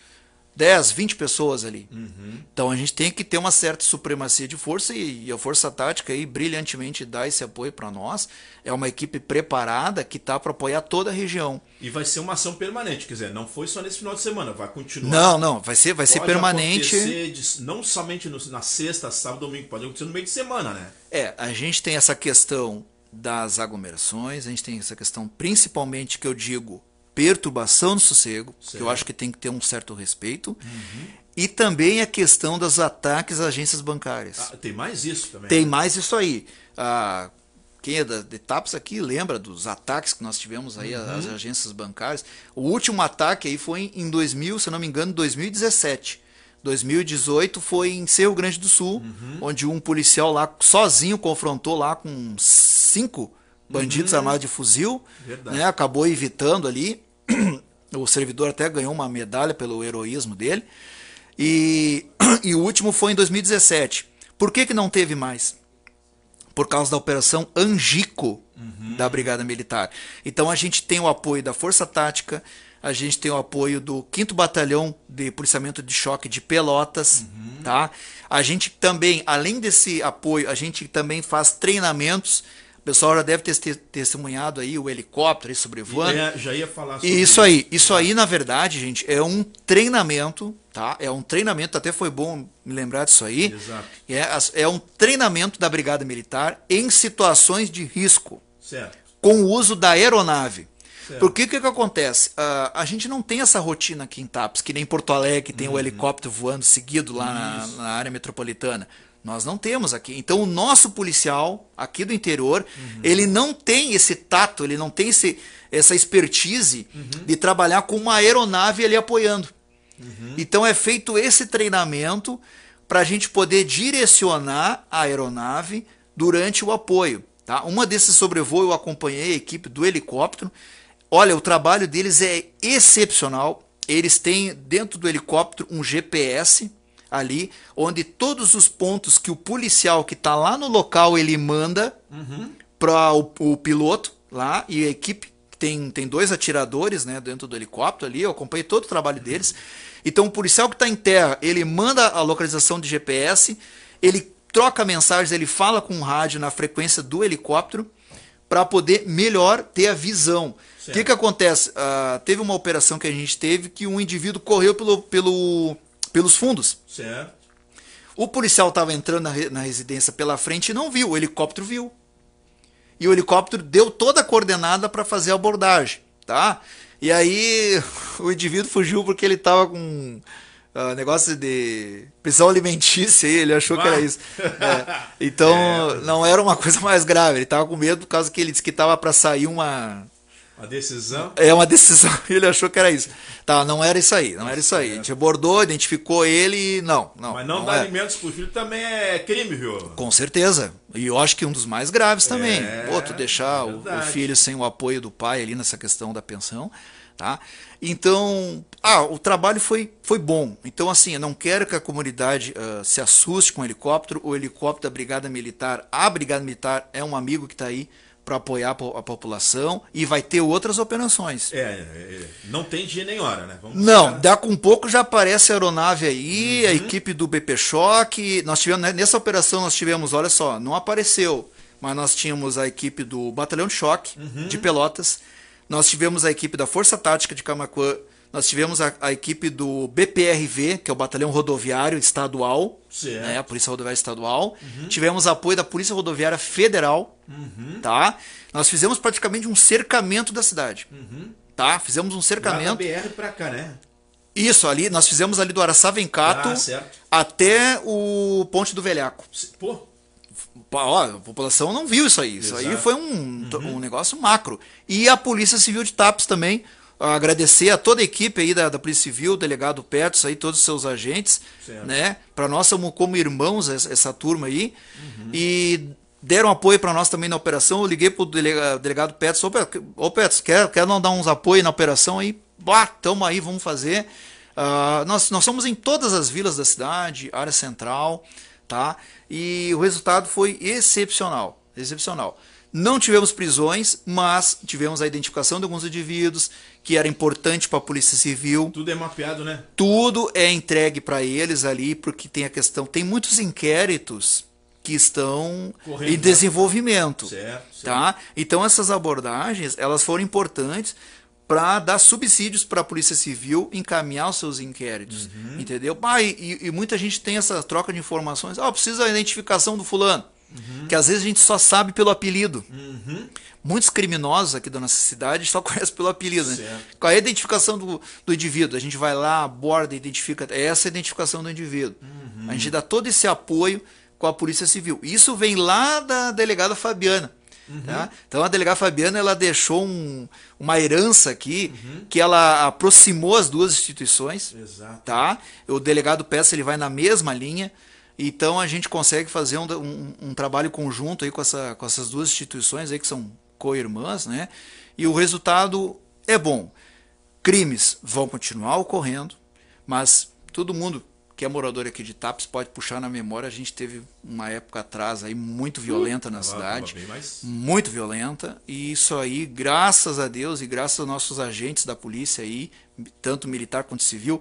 10, 20 pessoas ali. Uhum. Então a gente tem que ter uma certa supremacia de força e, e a Força Tática aí brilhantemente dá esse apoio para nós. É uma equipe preparada que está para apoiar toda a região. E vai ser uma ação permanente, quer dizer, não foi só nesse final de semana, vai continuar. Não, não, vai ser, vai ser permanente. De, não somente no, na sexta, sábado, domingo, pode acontecer no meio de semana, né? É, a gente tem essa questão das aglomerações, a gente tem essa questão principalmente que eu digo perturbação do sossego, certo. que eu acho que tem que ter um certo respeito. Uhum. E também a questão dos ataques às agências bancárias. Ah, tem mais isso também. Tem mais isso aí. Ah, quem é da, de TAPS aqui lembra dos ataques que nós tivemos aí uhum. às agências bancárias. O último ataque aí foi em 2000, se não me engano, 2017. 2018 foi em Cerro Grande do Sul, uhum. onde um policial lá sozinho confrontou lá com cinco bandidos uhum. armados de fuzil, né, acabou evitando ali o servidor até ganhou uma medalha pelo heroísmo dele. E, e o último foi em 2017. Por que, que não teve mais? Por causa da operação Angico uhum. da Brigada Militar. Então a gente tem o apoio da Força Tática, a gente tem o apoio do 5 Batalhão de Policiamento de Choque de Pelotas, uhum. tá? A gente também, além desse apoio, a gente também faz treinamentos pessoal já deve ter testemunhado aí o helicóptero aí sobrevoando. Já, já ia falar sobre isso. Isso aí, isso aí na verdade, gente, é um treinamento, tá? É um treinamento, até foi bom me lembrar disso aí. Exato. É, é um treinamento da Brigada Militar em situações de risco. Certo. Com o uso da aeronave. Certo. Porque o que, que acontece? Uh, a gente não tem essa rotina aqui em TAPS, que nem em Porto Alegre, que tem uhum. o helicóptero voando seguido lá na, na, área metropolitana. Nós não temos aqui. Então o nosso policial aqui do interior, uhum. ele não tem esse tato, ele não tem esse, essa expertise uhum. de trabalhar com uma aeronave ali apoiando. Uhum. Então é feito esse treinamento para a gente poder direcionar a aeronave durante o apoio. Tá? Uma desses sobrevoo eu acompanhei a equipe do helicóptero. Olha, o trabalho deles é excepcional. Eles têm dentro do helicóptero um GPS ali, onde todos os pontos que o policial que está lá no local ele manda uhum. para o, o, piloto lá e a equipe tem, tem dois atiradores né, dentro do helicóptero ali, eu acompanhei todo o trabalho deles. Então o policial que está em terra, ele manda a localização de GPS, ele troca mensagens, ele fala com o rádio na frequência do helicóptero para poder melhor ter a visão. O que, que acontece? Uh, teve uma operação que a gente teve que um indivíduo correu pelo, pelo pelos fundos. Certo. O policial estava entrando na, na residência pela frente e não viu, o helicóptero viu. E o helicóptero deu toda a coordenada para fazer a abordagem, tá? E aí <laughs> o indivíduo fugiu porque ele estava com uh, negócio de prisão alimentícia, ele achou que era isso. É. Então <laughs> é. não era uma coisa mais grave, ele estava com medo por causa que ele disse que estava para sair uma uma decisão? É uma decisão. <laughs> Ele achou que era isso. Tá, não era isso aí, não era isso aí. A gente abordou, identificou ele e não, não. Mas não, não dar é. alimentos pro filho também é crime, viu? Com certeza. E eu acho que um dos mais graves também. É, Pô, tu deixar é o, o, filho sem o apoio do pai ali nessa questão da pensão, tá? Então, ah, o trabalho foi, foi bom. Então, assim, eu não quero que a comunidade uh, se assuste com o helicóptero. O helicóptero da Brigada Militar, a Brigada Militar é um amigo que está aí para apoiar a população e vai ter outras operações. É, é, não tem dia nem hora, né? Vamos não, dá com pouco já aparece a aeronave aí, uhum. a equipe do BP Choque. Nós tivemos né, nessa operação nós tivemos, olha só, não apareceu, mas nós tínhamos a equipe do Batalhão de Choque uhum. de Pelotas, nós tivemos a equipe da Força Tática de Camacuã nós tivemos a, a, equipe do BPRV, que é o Batalhão Rodoviário Estadual, né, a Polícia Rodoviária Estadual. Uhum. Tivemos apoio da Polícia Rodoviária Federal, uhum. tá? Nós fizemos praticamente um cercamento da cidade, uhum. tá? Fizemos um cercamento. Da BR pra cá, né? Isso, ali, nós fizemos ali do Araçá Vencato ah, até o Ponte do Velhaco. Pô, Ó, a população não viu isso aí. Isso Exato. aí foi um, uhum. um negócio macro. E a Polícia Civil de Tapes também agradecer a toda a equipe aí da, da Polícia Civil, o delegado Petros aí, todos os seus agentes, certo. né? Para nós somos como irmãos essa, essa turma aí. Uhum. E deram apoio para nós também na operação. Eu liguei pro delegado, delegado Petros, ô, ô quer, quer não dar uns apoio na operação aí? Bah, tamo aí, vamos fazer. Uh, nós, nós somos em todas as vilas da cidade, área central, tá? E o resultado foi excepcional, excepcional. Não tivemos prisões, mas tivemos a identificação de alguns indivíduos que era importante para a Polícia Civil. Tudo é mapeado, né? Tudo é entregue para eles ali, porque tem a questão. Tem muitos inquéritos que estão Correndo, em desenvolvimento. Certo, certo. Tá? Então essas abordagens elas foram importantes para dar subsídios para a Polícia Civil encaminhar os seus inquéritos. Uhum. Entendeu? Ah, e, e, muita gente tem essa troca de informações. Ah, precisa da identificação do fulano. Uhum. Que às vezes a gente só sabe pelo apelido. Uhum. Muitos criminosos aqui da nossa cidade só <laughs> conhecem pelo apelido. Né? Qual é a identificação do, do indivíduo? A gente vai lá, aborda, identifica. Essa é a identificação do indivíduo. Uhum. A gente dá todo esse apoio com a Polícia Civil. Isso vem lá da delegada Fabiana. Uhum. Tá? Então a delegada Fabiana ela deixou um, uma herança aqui uhum. que ela aproximou as duas instituições. Exato. Tá? O delegado Peça ele vai na mesma linha. Então a gente consegue fazer um, um, um, trabalho conjunto aí com, essa, com essas duas instituições aí que são co-irmãs, né? E o resultado é bom. Crimes vão continuar ocorrendo, mas todo mundo que é morador aqui de Tapes pode puxar na memória, a gente teve uma época atrás aí muito violenta na cidade, muito violenta, e isso aí, graças a Deus e graças aos nossos agentes da polícia aí, tanto militar quanto civil,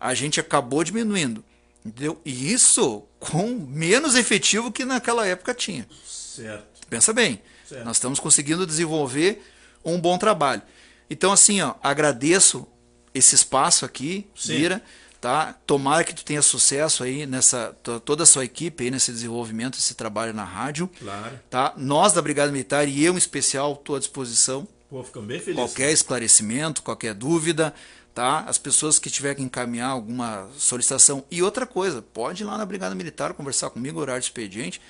a gente acabou diminuindo. Entendeu? E isso com menos efetivo que naquela época tinha. Certo. Pensa bem, certo. nós estamos conseguindo desenvolver um bom trabalho. Então, assim, ó, agradeço esse espaço aqui, Sim. Mira, tá? Tomara que tu tenha sucesso aí nessa toda a sua equipe aí nesse desenvolvimento, esse trabalho na rádio. Claro. Tá? Nós da Brigada Militar e eu em especial estou à disposição. Pô, ficamos bem felizes. Qualquer esclarecimento, qualquer dúvida, tá? As pessoas que tiverem que encaminhar alguma solicitação. E outra coisa, pode ir lá na Brigada Militar conversar comigo, horário de expediente.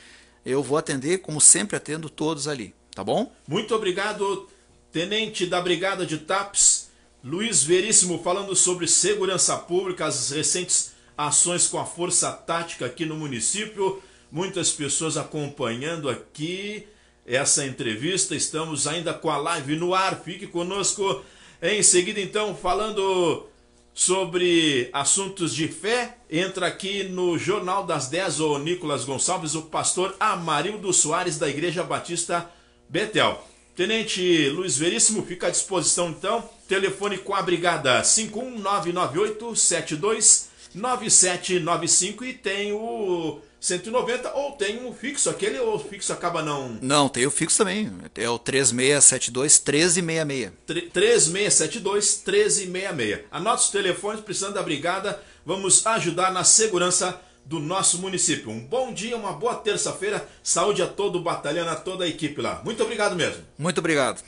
Eu vou atender, como sempre atendo todos ali, tá bom? Muito obrigado, tenente da Brigada de TAPS, Luiz Veríssimo, falando sobre segurança pública, as recentes ações com a Força Tática aqui no município. Muitas pessoas acompanhando aqui essa entrevista. Estamos ainda com a live no ar. Fique conosco em seguida, então, falando sobre assuntos de fé, entra aqui no Jornal das 10 o Nicolas Gonçalves, o pastor Amarildo Soares da Igreja Batista Betel. Tenente Luiz Veríssimo, fica à disposição então. Telefone com a brigada 51998 72 9795 e tem o 190 ou tem um fixo, aquele ou o fixo acaba não. Não, tem o fixo também. É o 3672 1366. 3672 1366. Anote os telefones, precisando da brigada, vamos ajudar na segurança do nosso município. Um bom dia, uma boa terça-feira. Saúde a todo o batalhão, a toda a equipe lá. Muito obrigado mesmo. Muito obrigado.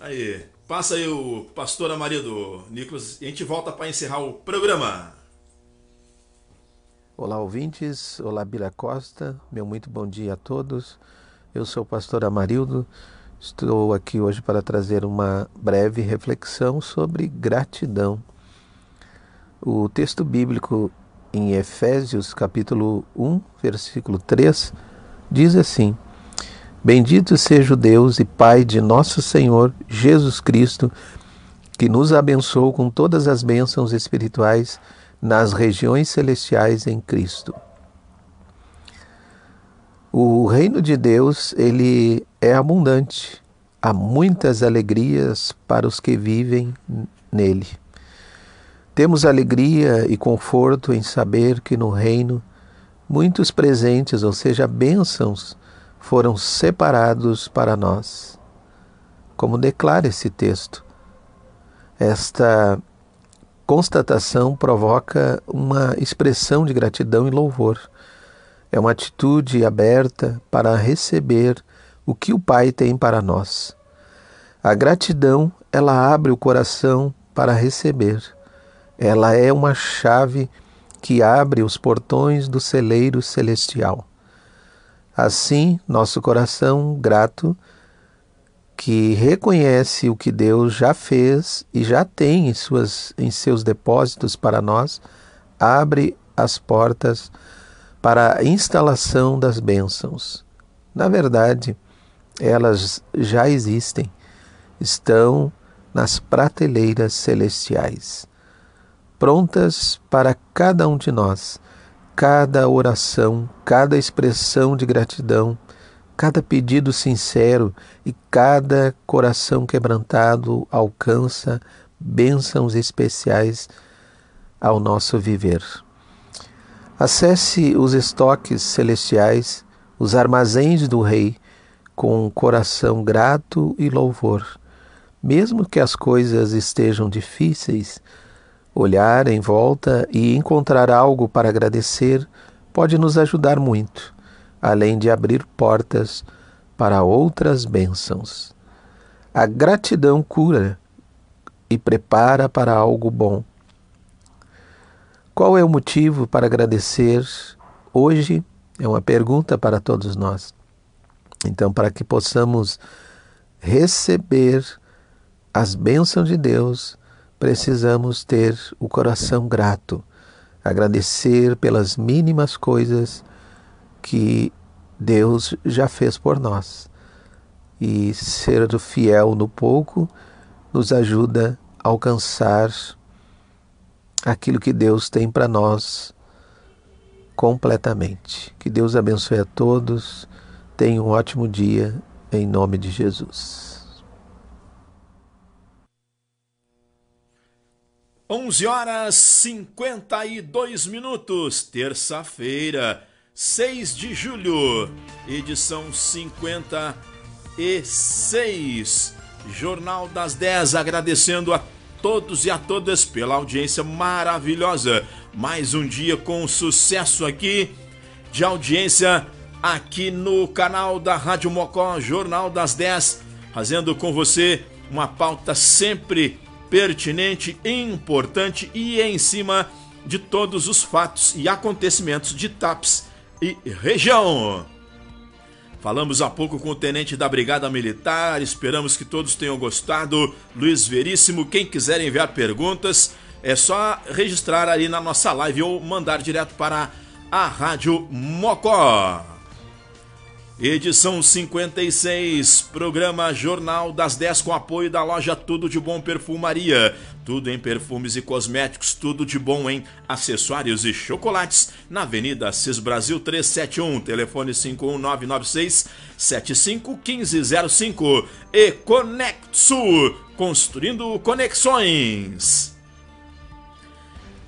Aí, passa aí o pastor Amarido Nicolas e a gente volta para encerrar o programa. Olá, ouvintes. Olá, Bira Costa. Meu muito bom dia a todos. Eu sou o pastor Amarildo. Estou aqui hoje para trazer uma breve reflexão sobre gratidão. O texto bíblico em Efésios, capítulo 1, versículo 3, diz assim: Bendito seja o Deus e Pai de nosso Senhor Jesus Cristo, que nos abençoou com todas as bênçãos espirituais nas regiões celestiais em Cristo. O reino de Deus, ele é abundante. Há muitas alegrias para os que vivem nele. Temos alegria e conforto em saber que no reino muitos presentes, ou seja, bênçãos, foram separados para nós. Como declara esse texto, esta constatação provoca uma expressão de gratidão e louvor. É uma atitude aberta para receber o que o Pai tem para nós. A gratidão, ela abre o coração para receber. Ela é uma chave que abre os portões do celeiro celestial. Assim, nosso coração grato que reconhece o que Deus já fez e já tem em, suas, em seus depósitos para nós, abre as portas para a instalação das bênçãos. Na verdade, elas já existem, estão nas prateleiras celestiais, prontas para cada um de nós. Cada oração, cada expressão de gratidão cada pedido sincero e cada coração quebrantado alcança bênçãos especiais ao nosso viver. Acesse os estoques celestiais, os armazéns do Rei, com um coração grato e louvor. Mesmo que as coisas estejam difíceis, olhar em volta e encontrar algo para agradecer pode nos ajudar muito além de abrir portas para outras bênçãos. A gratidão cura e prepara para algo bom. Qual é o motivo para agradecer hoje? É uma pergunta para todos nós. Então, para que possamos receber as bênçãos de Deus, precisamos ter o coração grato, agradecer pelas mínimas coisas que Deus já fez por nós. E ser fiel no pouco nos ajuda a alcançar aquilo que Deus tem para nós completamente. Que Deus abençoe a todos. Tenha um ótimo dia em nome de Jesus. 11 horas 52 minutos, terça-feira. 6 de julho, edição 56. Jornal das 10, agradecendo a todos e a todas pela audiência maravilhosa. Mais um dia com sucesso aqui de audiência aqui no canal da Rádio Mocó, Jornal das 10, fazendo com você uma pauta sempre pertinente, importante e em cima de todos os fatos e acontecimentos de TAPS e região. Falamos há pouco com o tenente da Brigada Militar, esperamos que todos tenham gostado. Luiz Veríssimo, quem quiser enviar perguntas, é só registrar ali na nossa live ou mandar direto para a Rádio Mocó. Edição 56, programa Jornal das 10 com apoio da loja Tudo de Bom Perfumaria. Tudo em perfumes e cosméticos, tudo de bom em acessórios e chocolates. Na Avenida Cis Brasil 371, telefone 51996 751505. E Conexo, construindo conexões.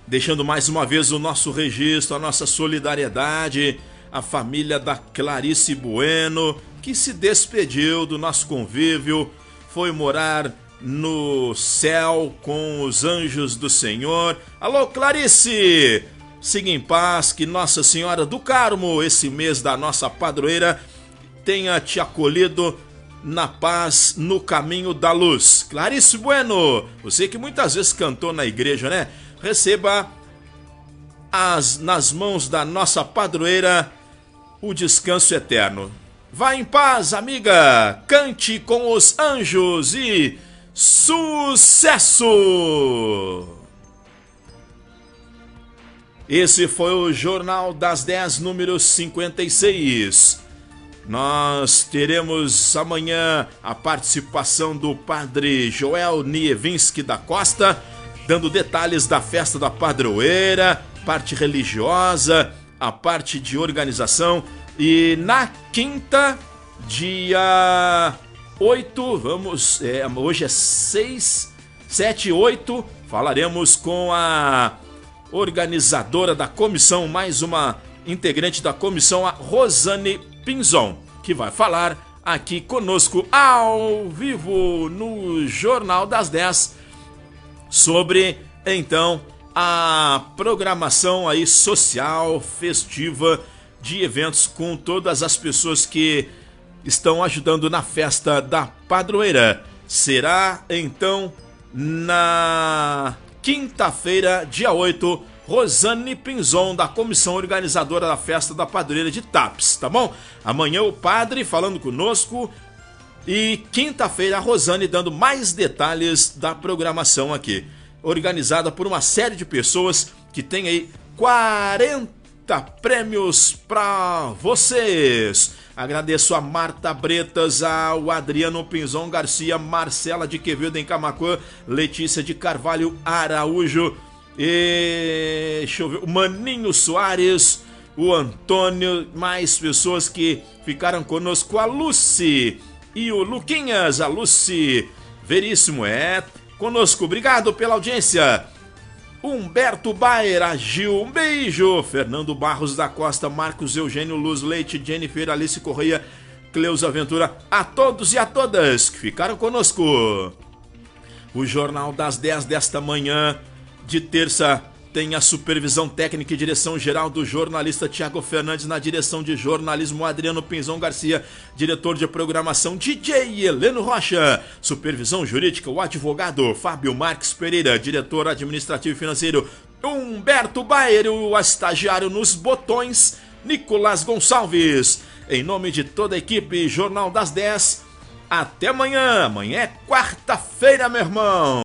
Deixando mais uma vez o nosso registro, a nossa solidariedade a família da Clarice Bueno, que se despediu do nosso convívio, foi morar no céu com os anjos do Senhor. Alô, Clarice! Siga em paz, que Nossa Senhora do Carmo, esse mês da nossa padroeira, tenha te acolhido na paz no caminho da luz. Clarice Bueno, você que muitas vezes cantou na igreja, né? Receba as nas mãos da nossa padroeira o descanso eterno. Vá em paz, amiga, cante com os anjos e sucesso! Esse foi o Jornal das 10, número 56. Nós teremos amanhã a participação do padre Joel Nievinski da Costa, dando detalhes da festa da padroeira, parte religiosa a parte de organização. E na quinta, dia 8, vamos. É, hoje é 6, 7, 8. Falaremos com a organizadora da comissão, mais uma integrante da comissão, a Rosane Pinzon, que vai falar aqui conosco ao vivo no Jornal das 10 sobre então a programação aí social, festiva de eventos com todas as pessoas que estão ajudando na festa da padroeira. Será então na quinta-feira, dia 8, Rosane Pinzon, da comissão organizadora da festa da padroeira de TAPS, tá bom? Amanhã o padre falando conosco e quinta-feira a Rosane dando mais detalhes da programação aqui organizada por uma série de pessoas que tem aí 40 prêmios para vocês. Agradeço a Marta Bretas, ao Adriano Pinzon Garcia, Marcela de Quevedo em Camacuã, Letícia de Carvalho Araújo e deixa eu ver, o Maninho Soares, o Antônio, mais pessoas que ficaram conosco, a Lucy e o Luquinhas, a Lucy Veríssimo, é conosco. Obrigado pela audiência. Humberto Baer, Gil, um beijo. Fernando Barros da Costa, Marcos Eugênio Luz Leite, Jennifer Alice Correia, Cleusa Aventura, a todos e a todas que ficaram conosco. O Jornal das 10 desta manhã de terça tem a supervisão técnica e direção geral do jornalista Tiago Fernandes, na direção de jornalismo Adriano Pinzão Garcia, diretor de programação DJ Heleno Rocha, supervisão jurídica o advogado Fábio Marques Pereira, diretor administrativo e financeiro Humberto Baer, o estagiário nos botões Nicolas Gonçalves. Em nome de toda a equipe Jornal das 10, até amanhã. Amanhã é quarta-feira, meu irmão.